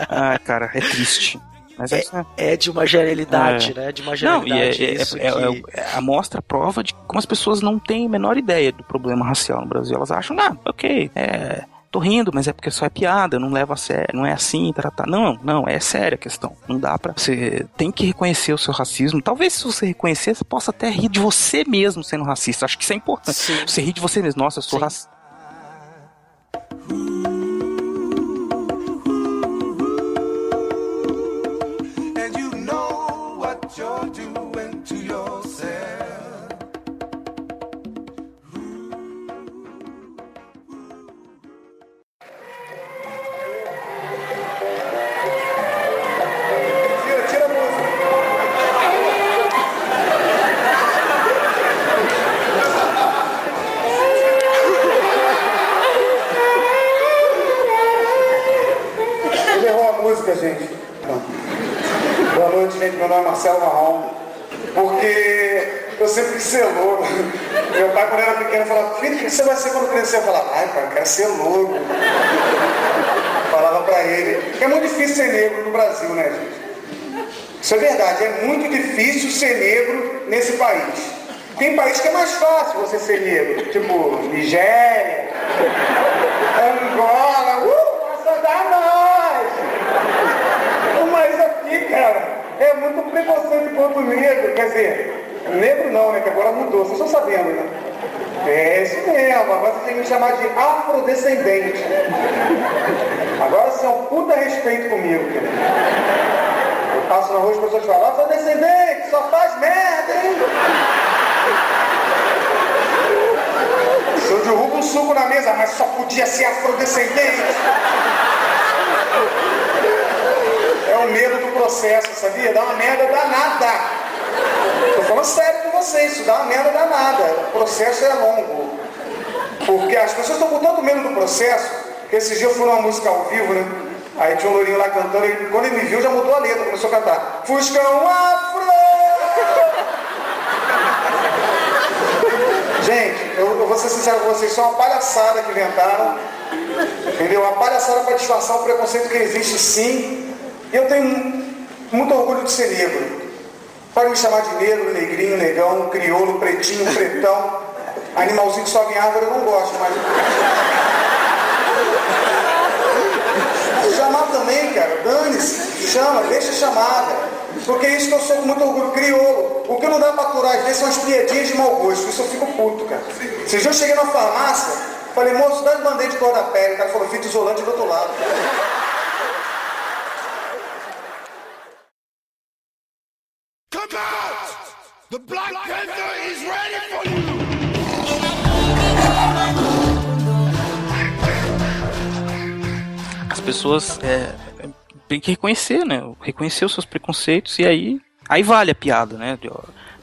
Ah, cara, é triste. Mas é, isso, é de uma genialidade, É. né? De uma Não, e é, genialidade é, isso é- que... é- é a mostra prova de como as pessoas não têm a menor ideia do problema racial no Brasil. Elas acham, ah, ok, é. Tô rindo, mas é porque só é piada, não leva a sério, não é assim, tratar. Não, não, é séria a questão. Não dá pra. Você tem que reconhecer o seu racismo. Talvez se você reconhecer, você possa até rir de você mesmo sendo racista. Acho que isso é importante. Sim. Você rir de você mesmo. Nossa, eu sou racista. And Meu nome é Marcelo Marrom. Porque eu sempre ser louro. Meu pai, quando era pequeno, falava, filho, o que você vai ser quando crescer? Eu falava, ai, pai, eu quero ser louro. Falava pra ele. Porque é muito difícil ser negro no Brasil, né, gente? Isso é verdade, é muito difícil ser negro nesse país. Tem país que é mais fácil você ser negro, tipo Nigéria, Angola, uh, só dá nós! Mas aqui, cara, é muito preconceito contra o negro, quer dizer, negro não, né? Que agora mudou, vocês estão sabendo, né? É isso mesmo, agora você tem que me chamar de afrodescendente. Agora você é um puta respeito comigo, querido. Eu passo na rua e as pessoas falam, afrodescendente, só faz merda, hein? Se eu derrubo um suco na mesa, mas só podia ser afrodescendente. É o medo do processo, sabia? Dá uma merda danada. Tô falando sério com vocês, isso dá uma merda danada. O processo é longo. Porque as pessoas estão com tanto medo do processo, que esse dia eu fui numa música ao vivo, né? Aí tinha um lourinho lá cantando, e quando ele me viu já mudou a letra, começou a cantar. Fuscão afro! Gente, eu, eu vou ser sincero com vocês, é uma palhaçada que inventaram. Entendeu? Uma palhaçada para disfarçar o preconceito que existe sim. E eu tenho muito orgulho de ser negro. Pode me chamar de negro, negrinho, negão, crioulo, pretinho, pretão. Animalzinho que sobe em árvore eu não gosto, mas. Chamar também, cara, dane-se, chama, deixa chamada. Porque isso que eu sou com muito orgulho, crioulo. O que não dá pra aturar às vezes são as piadinhas de mau gosto. Isso eu fico puto, cara. Dias eu cheguei na farmácia, falei, moço, dá de band-aid de cor da pele. O cara falou, fita isolante do outro lado. The Black Panther is ready for you! As pessoas é, têm que reconhecer, né? Reconhecer os seus preconceitos e aí. Aí vale a piada, né?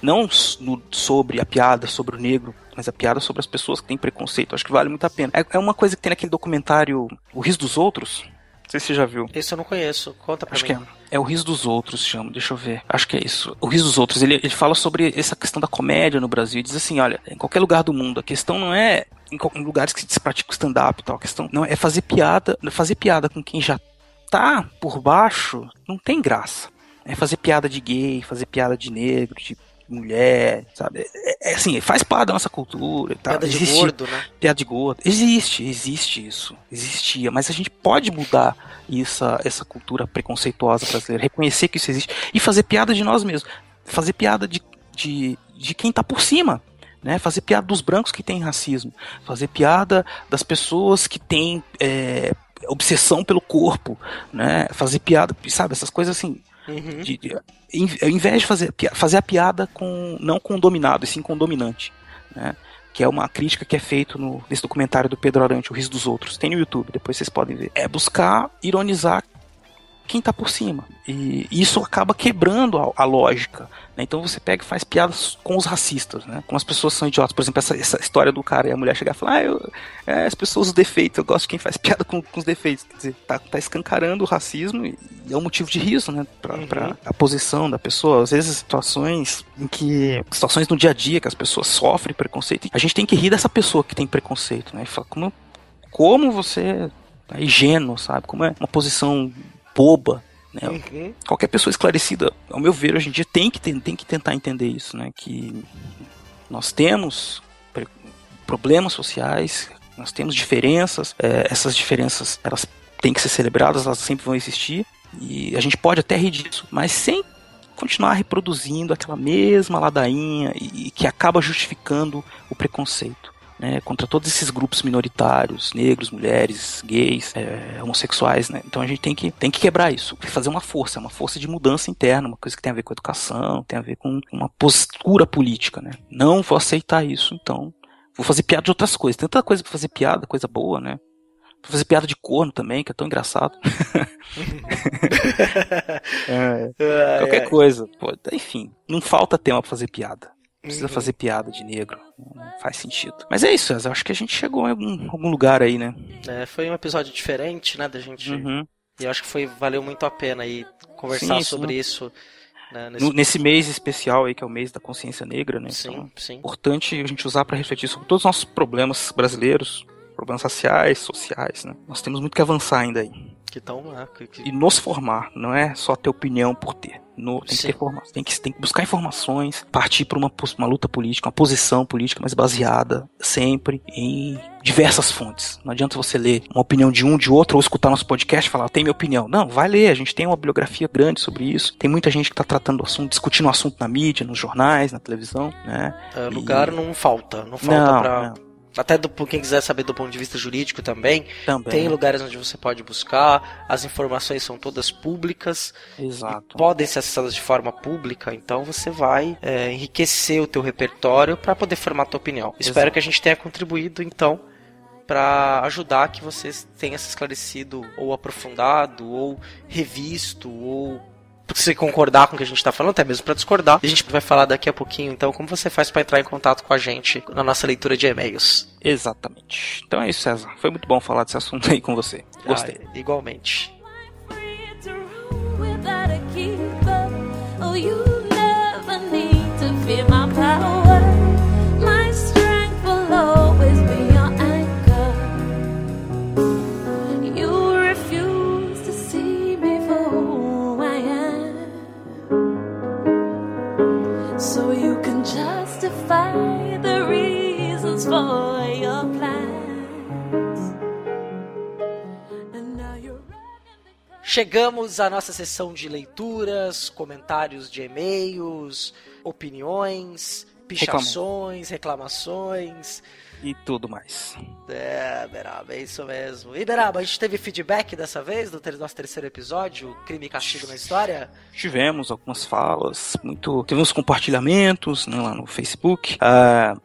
Não no- sobre a piada, sobre o negro, mas a piada sobre as pessoas que têm preconceito. Acho que vale muito a pena. É, é uma coisa que tem naquele documentário O Riso dos Outros. Não sei se você já viu. Esse eu não conheço. Conta pra Acho mim. que é. É o Riso dos Outros, chama. Deixa eu ver. Acho que é isso. O Riso dos Outros, ele, ele fala sobre essa questão da comédia no Brasil. Ele diz assim: olha, em qualquer lugar do mundo, a questão não é em, em lugares que se pratica o stand-up e tal. A questão não é fazer piada. Fazer piada com quem já tá por baixo não tem graça. É fazer piada de gay, fazer piada de negro, de mulher, sabe? É, é assim, faz parte da nossa cultura e tal. Piada de Existe- gordo, né? Piada de gordo. Existe, existe isso. Existia. Mas a gente pode mudar essa, essa cultura preconceituosa brasileira. Reconhecer que isso existe. E fazer piada de nós mesmos. Fazer piada de, de, de quem tá por cima. Né? Fazer piada dos brancos que têm racismo. Fazer piada das pessoas que têm é, obsessão pelo corpo. Né? Fazer piada, sabe? Essas coisas assim. Uhum. De, de, em, invés de fazer, fazer a piada com não com o dominado, e sim com o dominante. Né? Que é uma crítica que é feita nesse documentário do Pedro Arante, O Riso dos Outros. Tem no YouTube, depois vocês podem ver. É buscar ironizar quem tá por cima. E isso acaba quebrando a, a lógica. né? Então você pega e faz piadas com os racistas, né? Com as pessoas que são idiotas. Por exemplo, essa, essa história do cara e a mulher chegar e falar, ah, eu, é, as pessoas os defeitos, eu gosto de quem faz piada com, com os defeitos. Quer dizer, tá, tá escancarando o racismo e, e é um motivo de riso, né? Pra, Uhum. a posição da pessoa. Às vezes situações em que. situações no dia a dia que as pessoas sofrem preconceito. A gente tem que rir dessa pessoa que tem preconceito, né? E falar, como, como você é ingênuo, sabe? Como é uma posição boba. Né? Uhum. Qualquer pessoa esclarecida, ao meu ver, hoje em dia tem que, ten- tem que tentar entender isso, né? Que nós temos problemas sociais, nós temos diferenças, é, essas diferenças elas têm que ser celebradas, elas sempre vão existir, e a gente pode até rir disso, mas sem continuar reproduzindo aquela mesma ladainha e, e que acaba justificando o preconceito. Né, contra todos esses grupos minoritários, negros, mulheres, gays, é, homossexuais, né? Então a gente tem que, tem que quebrar isso, fazer uma força, uma força de mudança interna, uma coisa que tem a ver com educação, tem a ver com uma postura política, né? Não vou aceitar isso, então vou fazer piada de outras coisas. Tem tanta coisa pra fazer piada, coisa boa, né? Vou fazer piada de corno também, que é tão engraçado. É, qualquer coisa. Pô, enfim, não falta tema pra fazer piada. Precisa Uhum. fazer piada de negro. Não faz sentido. Mas é isso, César. Acho que a gente chegou em algum, algum lugar aí, né? É, foi um episódio diferente, né, da gente. Uhum. E eu acho que foi valeu muito a pena aí conversar Sim, sobre sim. isso. né, No- nesse mês especial aí, que é o mês da consciência negra, né? Sim, Então, sim. é importante a gente usar para refletir sobre todos os nossos problemas brasileiros, problemas raciais, sociais, né? Nós temos muito que avançar ainda aí. Que tão, que- que- E nos formar, não é só ter opinião por ter. No, tem que ter formação, tem que, tem que buscar informações, partir para uma, uma luta política, uma posição política, mas baseada sempre em diversas fontes. Não adianta você ler uma opinião de um, de outro, ou escutar nosso podcast e falar, tem minha opinião. Não, vai ler, a gente tem uma bibliografia grande sobre isso. Tem muita gente que está tratando o assunto, discutindo o assunto na mídia, nos jornais, na televisão, né? É, E- lugar não falta. Não falta Não, pra. não. Até do, quem quiser saber do ponto de vista jurídico também, Também. tem lugares onde você pode buscar, as informações são todas públicas, Exato. podem ser acessadas de forma pública, então você vai é, enriquecer o teu repertório para poder formar a tua opinião. Espero Exato. que a gente tenha contribuído então para ajudar que vocês tenham se esclarecido ou aprofundado ou revisto ou se concordar com o que a gente está falando, até mesmo para discordar. A gente vai falar daqui a pouquinho, então, como você faz para entrar em contato com a gente na nossa leitura de e-mails. Exatamente. Então é isso, César. Foi muito bom falar desse assunto aí com você. Gostei. Ah, igualmente. Chegamos à nossa sessão de leituras, comentários de e-mails, opiniões, pichações, reclamações. E tudo mais. É, Beraba, é isso mesmo. E Beraba, a gente teve feedback dessa vez do nosso terceiro episódio, Crime e Castigo na História? Tivemos algumas falas, muito. Tivemos compartilhamentos né, lá no Facebook. Ah,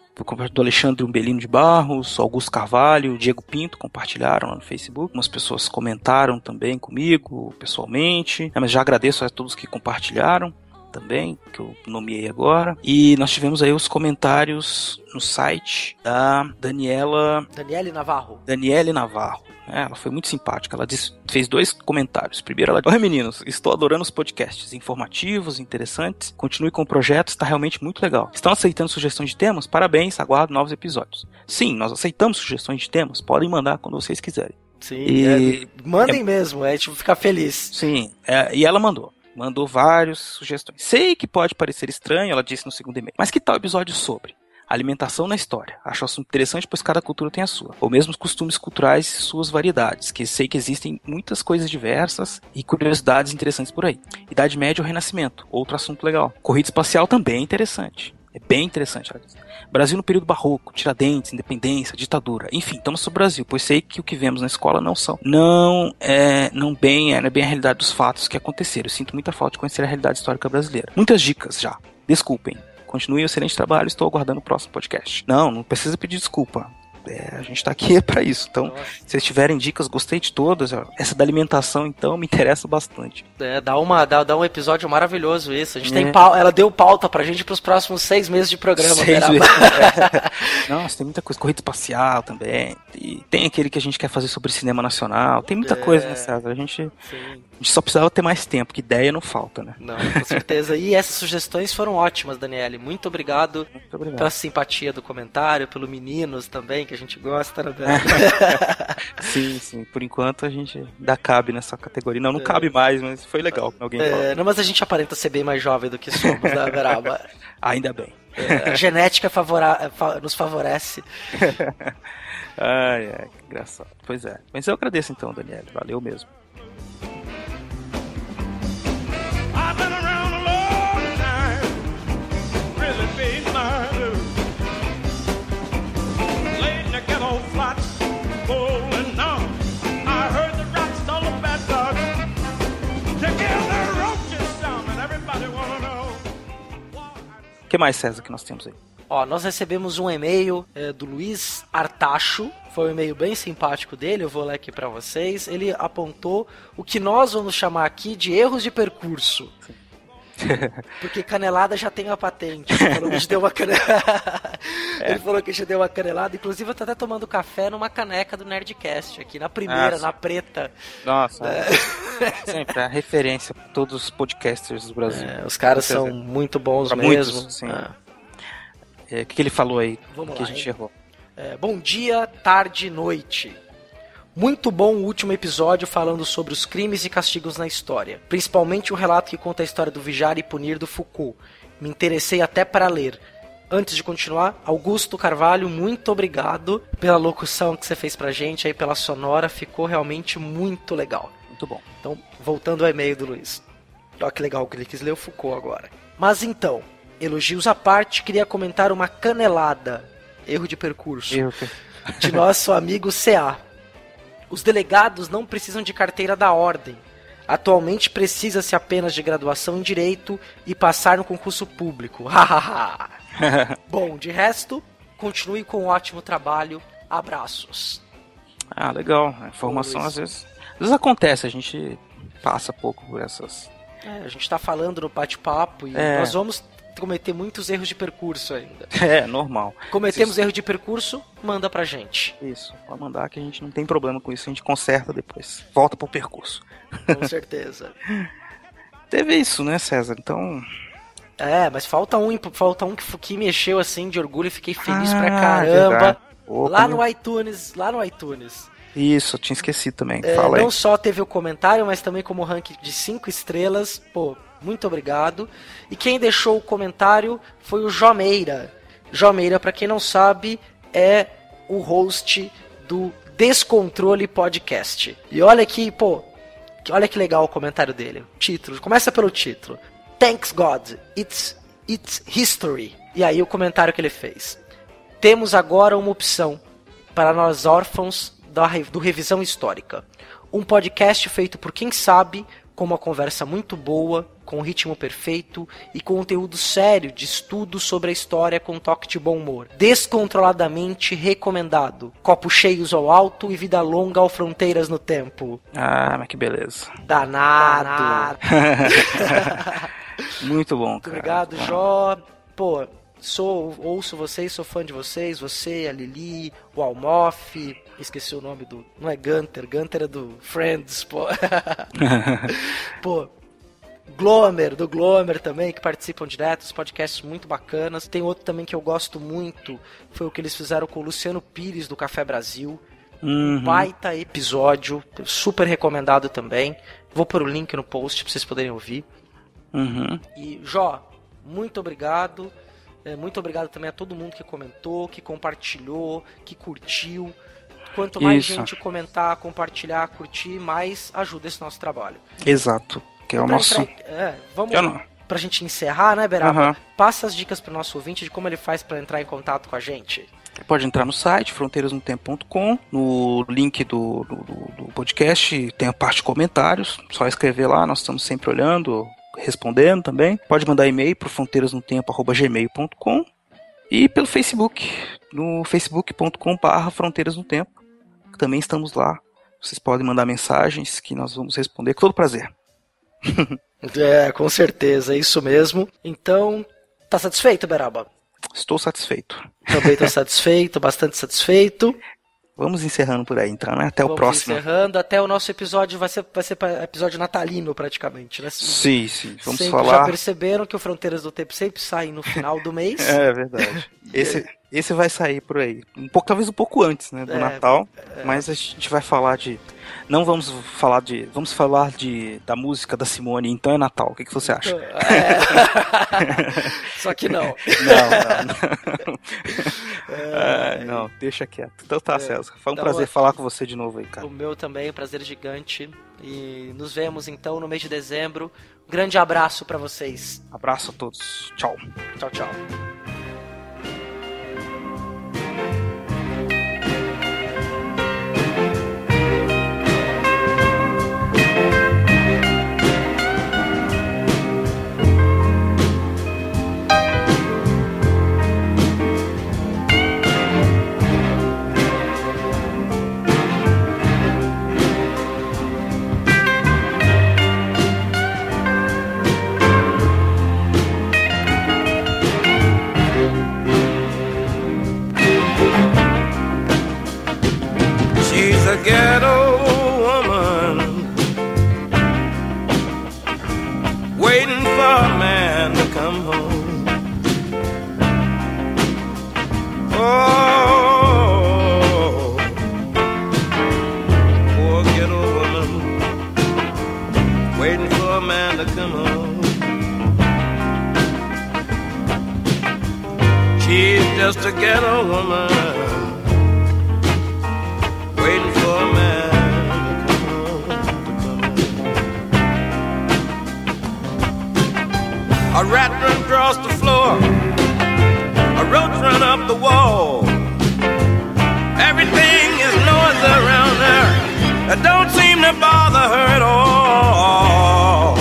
do Alexandre Umbelino de Barros, Augusto Carvalho, Diego Pinto compartilharam lá no Facebook. Algumas pessoas comentaram também comigo pessoalmente. né, mas já agradeço a todos que compartilharam também, que eu nomeei agora. E nós tivemos aí os comentários no site da Daniela Daniele Navarro. Daniele Navarro. né? Ela foi muito simpática. Ela disse- fez dois comentários. Primeiro, ela disse: Oi meninos, estou adorando os podcasts informativos, interessantes. Continue com o projeto, está realmente muito legal. Estão aceitando sugestões de temas? Parabéns, aguardo novos episódios. Sim, nós aceitamos sugestões de temas. Podem mandar quando vocês quiserem. Sim, E- é, mandem é- mesmo, é tipo ficar feliz. Sim, é, e ela mandou. Mandou várias sugestões. Sei que pode parecer estranho, ela disse no segundo e-mail. Mas que tal episódio sobre? Alimentação na história. Acho assunto interessante, pois cada cultura tem a sua. Ou mesmo os costumes culturais e suas variedades, que sei que existem muitas coisas diversas e curiosidades interessantes por aí. Idade Média ou Renascimento, outro assunto legal. Corrida espacial também é interessante. É bem interessante, ela diz. Brasil no período barroco, Tiradentes, independência, ditadura. Enfim, estamos sobre o Brasil, pois sei que o que vemos na escola não são. Não é não bem, é, não é bem a realidade dos fatos que aconteceram. Eu sinto muita falta de conhecer a realidade histórica brasileira. Muitas dicas já. Desculpem. Continue o excelente trabalho, estou aguardando o próximo podcast. Não, não precisa pedir desculpa. É, a gente tá aqui para isso. Então, se vocês tiverem dicas, gostei de todas. Essa da alimentação, então, me interessa bastante. É, dá, uma, dá, dá um episódio maravilhoso isso. A gente É. tem pau, ela deu pauta pra gente pros próximos seis meses de programa. Seis vezes. Nossa, tem muita coisa. Corrida espacial também. E tem aquele que a gente quer fazer sobre cinema nacional. Tem muita É. coisa, né, César? A gente, Sim. A gente só precisava ter mais tempo, que ideia não falta, né? Não, com certeza. E essas sugestões foram ótimas, Daniele. Muito obrigado, Muito obrigado. pela simpatia do comentário, pelo meninos também, que a gente gosta, né, sim, sim. Por enquanto a gente ainda cabe nessa categoria. Não, não É. cabe mais, mas foi legal alguém É, não, mas a gente aparenta ser bem mais jovem do que somos, né, Beraba? Ainda bem. É, a genética favora- fa- nos favorece. ai, ai, que engraçado. Pois é. Mas eu agradeço então, Daniel. Valeu mesmo. Que mais, César, que nós temos aí? Ó, nós recebemos um e-mail é, do Luiz Artacho. Foi um e-mail bem simpático dele, eu vou ler aqui pra vocês. Ele apontou o que nós vamos chamar aqui de erros de percurso. Porque canelada já tem a patente. Ele falou que gente deu uma canelada. Ele falou que gente deu uma canelada. Inclusive, eu tô até tomando café numa caneca do Nerdcast aqui, na primeira, Ah, sim. na preta. Nossa, É. sempre a referência pra todos os podcasters do Brasil. É, os caras são certeza. muito bons Pra mesmo. muitos, sim. É. É, O que, que ele falou aí? Vamos que lá, a gente hein? errou. É, bom dia, tarde, noite. Muito bom o último episódio falando sobre os crimes e castigos na história. Principalmente o relato que conta a história do Vigiar e Punir do Foucault. Me interessei até para ler. Antes de continuar, Augusto Carvalho, muito obrigado pela locução que você fez pra gente aí, pela sonora. Ficou realmente muito legal. Muito bom. Então, voltando ao e-mail do Luiz. Olha que legal que ele quis ler o Foucault agora. Mas então, elogios à parte, queria comentar uma canelada. Erro de percurso Erro de nosso amigo CA. Os delegados não precisam de carteira da ordem. Atualmente precisa-se apenas de graduação em direito e passar no concurso público. Bom, de resto, continue com um ótimo trabalho. Abraços. Ah, legal. A informação às vezes. Às vezes acontece, a gente passa pouco por essas. É, a gente tá falando no bate-papo e É. nós vamos cometer muitos erros de percurso ainda. É, normal. Cometemos Se- erro de percurso, manda pra gente. Isso, pode mandar que a gente não tem problema com isso, a gente conserta depois. Volta pro percurso. Com certeza. Teve isso, né, César? Então. É, mas falta um, falta um que, que mexeu assim de orgulho e fiquei feliz pra Ah, caramba. verdade. Opa, lá no iTunes, lá no iTunes. Isso, tinha esquecido também. É, Fala aí. não só teve o comentário, mas também como ranking de 5 estrelas. Pô, muito obrigado. E quem deixou o comentário foi o Jomeira. Jomeira, pra quem não sabe, é o host do Descontrole Podcast. E olha que, pô, olha que legal o comentário dele. Título, começa pelo título. Thanks God, it's it's history. E aí o comentário que ele fez. Temos agora uma opção para nós órfãos da do Revisão Histórica. Um podcast feito por quem sabe, com uma conversa muito boa, com um ritmo perfeito e conteúdo sério de estudo sobre a história com toque de bom humor. Descontroladamente recomendado. Copos cheios ao alto e vida longa ao fronteiras no tempo. Ah, mas que beleza. Danado. Muito bom, cara. obrigado. Jó. Pô, sou, ouço vocês, sou fã de vocês. Você, a Lili, o Almof. Esqueci o nome do. Não é Gunter, Gunter é do Friends, pô. pô. Glomer, do Glomer também, que participam direto, os podcasts muito bacanas. Tem outro também que eu gosto muito, foi o que eles fizeram com o Luciano Pires, do Café Brasil. Um Uhum. baita episódio, super recomendado também. Vou pôr o link no post pra vocês poderem ouvir. Uhum. E, Jó, muito obrigado. É, muito obrigado também a todo mundo que comentou, que compartilhou, que curtiu. Quanto mais Isso. gente comentar, compartilhar, curtir, mais ajuda esse nosso trabalho. Exato. Que é o Pra nosso. entrar- é, vamos Eu não- pra gente encerrar, né, Beraba? Aham. Passa as dicas pro nosso ouvinte de como ele faz pra entrar em contato com a gente. Pode entrar no site fronteirasnotempo.com, no link do, do, do- podcast tem a parte de comentários, só escrever lá, nós estamos sempre olhando, respondendo também. Pode mandar e-mail para fronteirasnotempo@gmail.com e pelo Facebook, no facebook.com/barra fronteiras no tempo. Também estamos lá. Vocês podem mandar mensagens que nós vamos responder com todo prazer. É, com certeza, é isso mesmo. Então, tá satisfeito, Beraba? Estou satisfeito. Também tô satisfeito, bastante satisfeito. Vamos encerrando por aí, então, né? Até o Vamos próximo. encerrando, até o nosso episódio vai ser, vai ser episódio natalino praticamente, né? Sim, sim. Vamos Sempre falar. Já perceberam que o Fronteiras do Tempo sempre sai no final do mês? É verdade. Esse, esse vai sair por aí. Um pouco, talvez um pouco antes, né, do É, Natal. é. Mas a gente vai falar de. Não vamos falar de. Vamos falar de da música da Simone, então é Natal. O que, que você acha? É. Só que não. Não, não, não. Ah, não, deixa quieto. Então tá, César. Foi um Então, prazer é- falar com você de novo aí, cara. O meu também, prazer gigante. E nos vemos então no mês de dezembro. Um grande abraço pra vocês. Abraço a todos. Tchau. Tchau, tchau. ghetto woman waiting for a man to come home. Oh, poor ghetto woman waiting for a man to come home. She's just a ghetto woman. A rat run across the floor. A roach run up the wall. Everything is noise around her. It don't seem to bother her at all.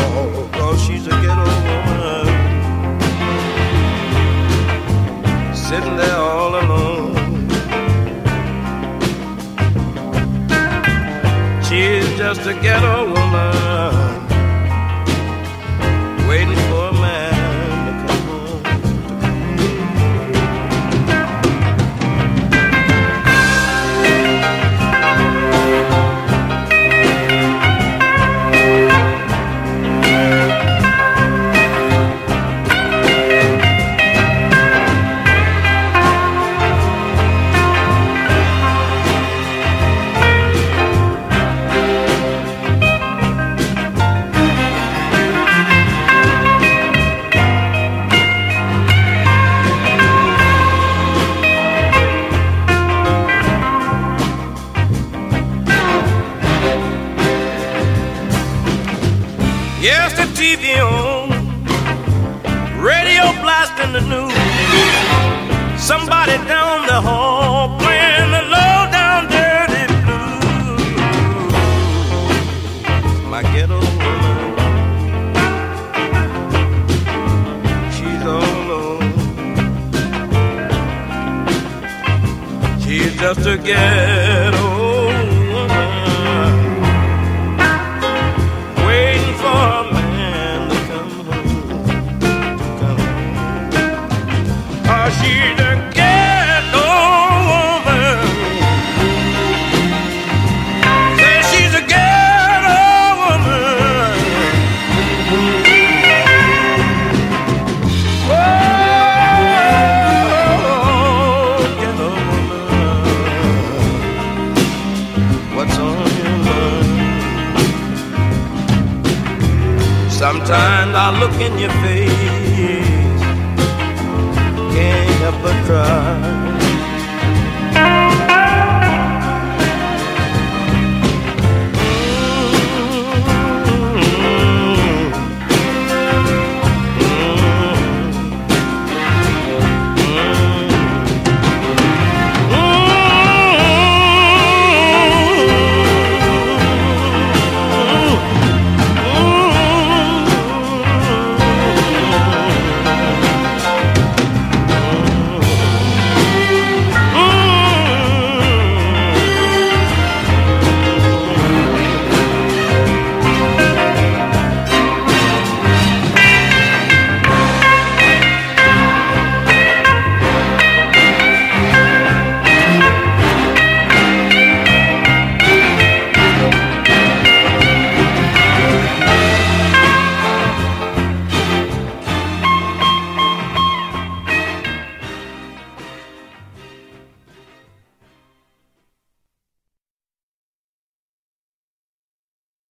Cause she's a ghetto woman. Sitting there all alone. She's just a ghetto woman.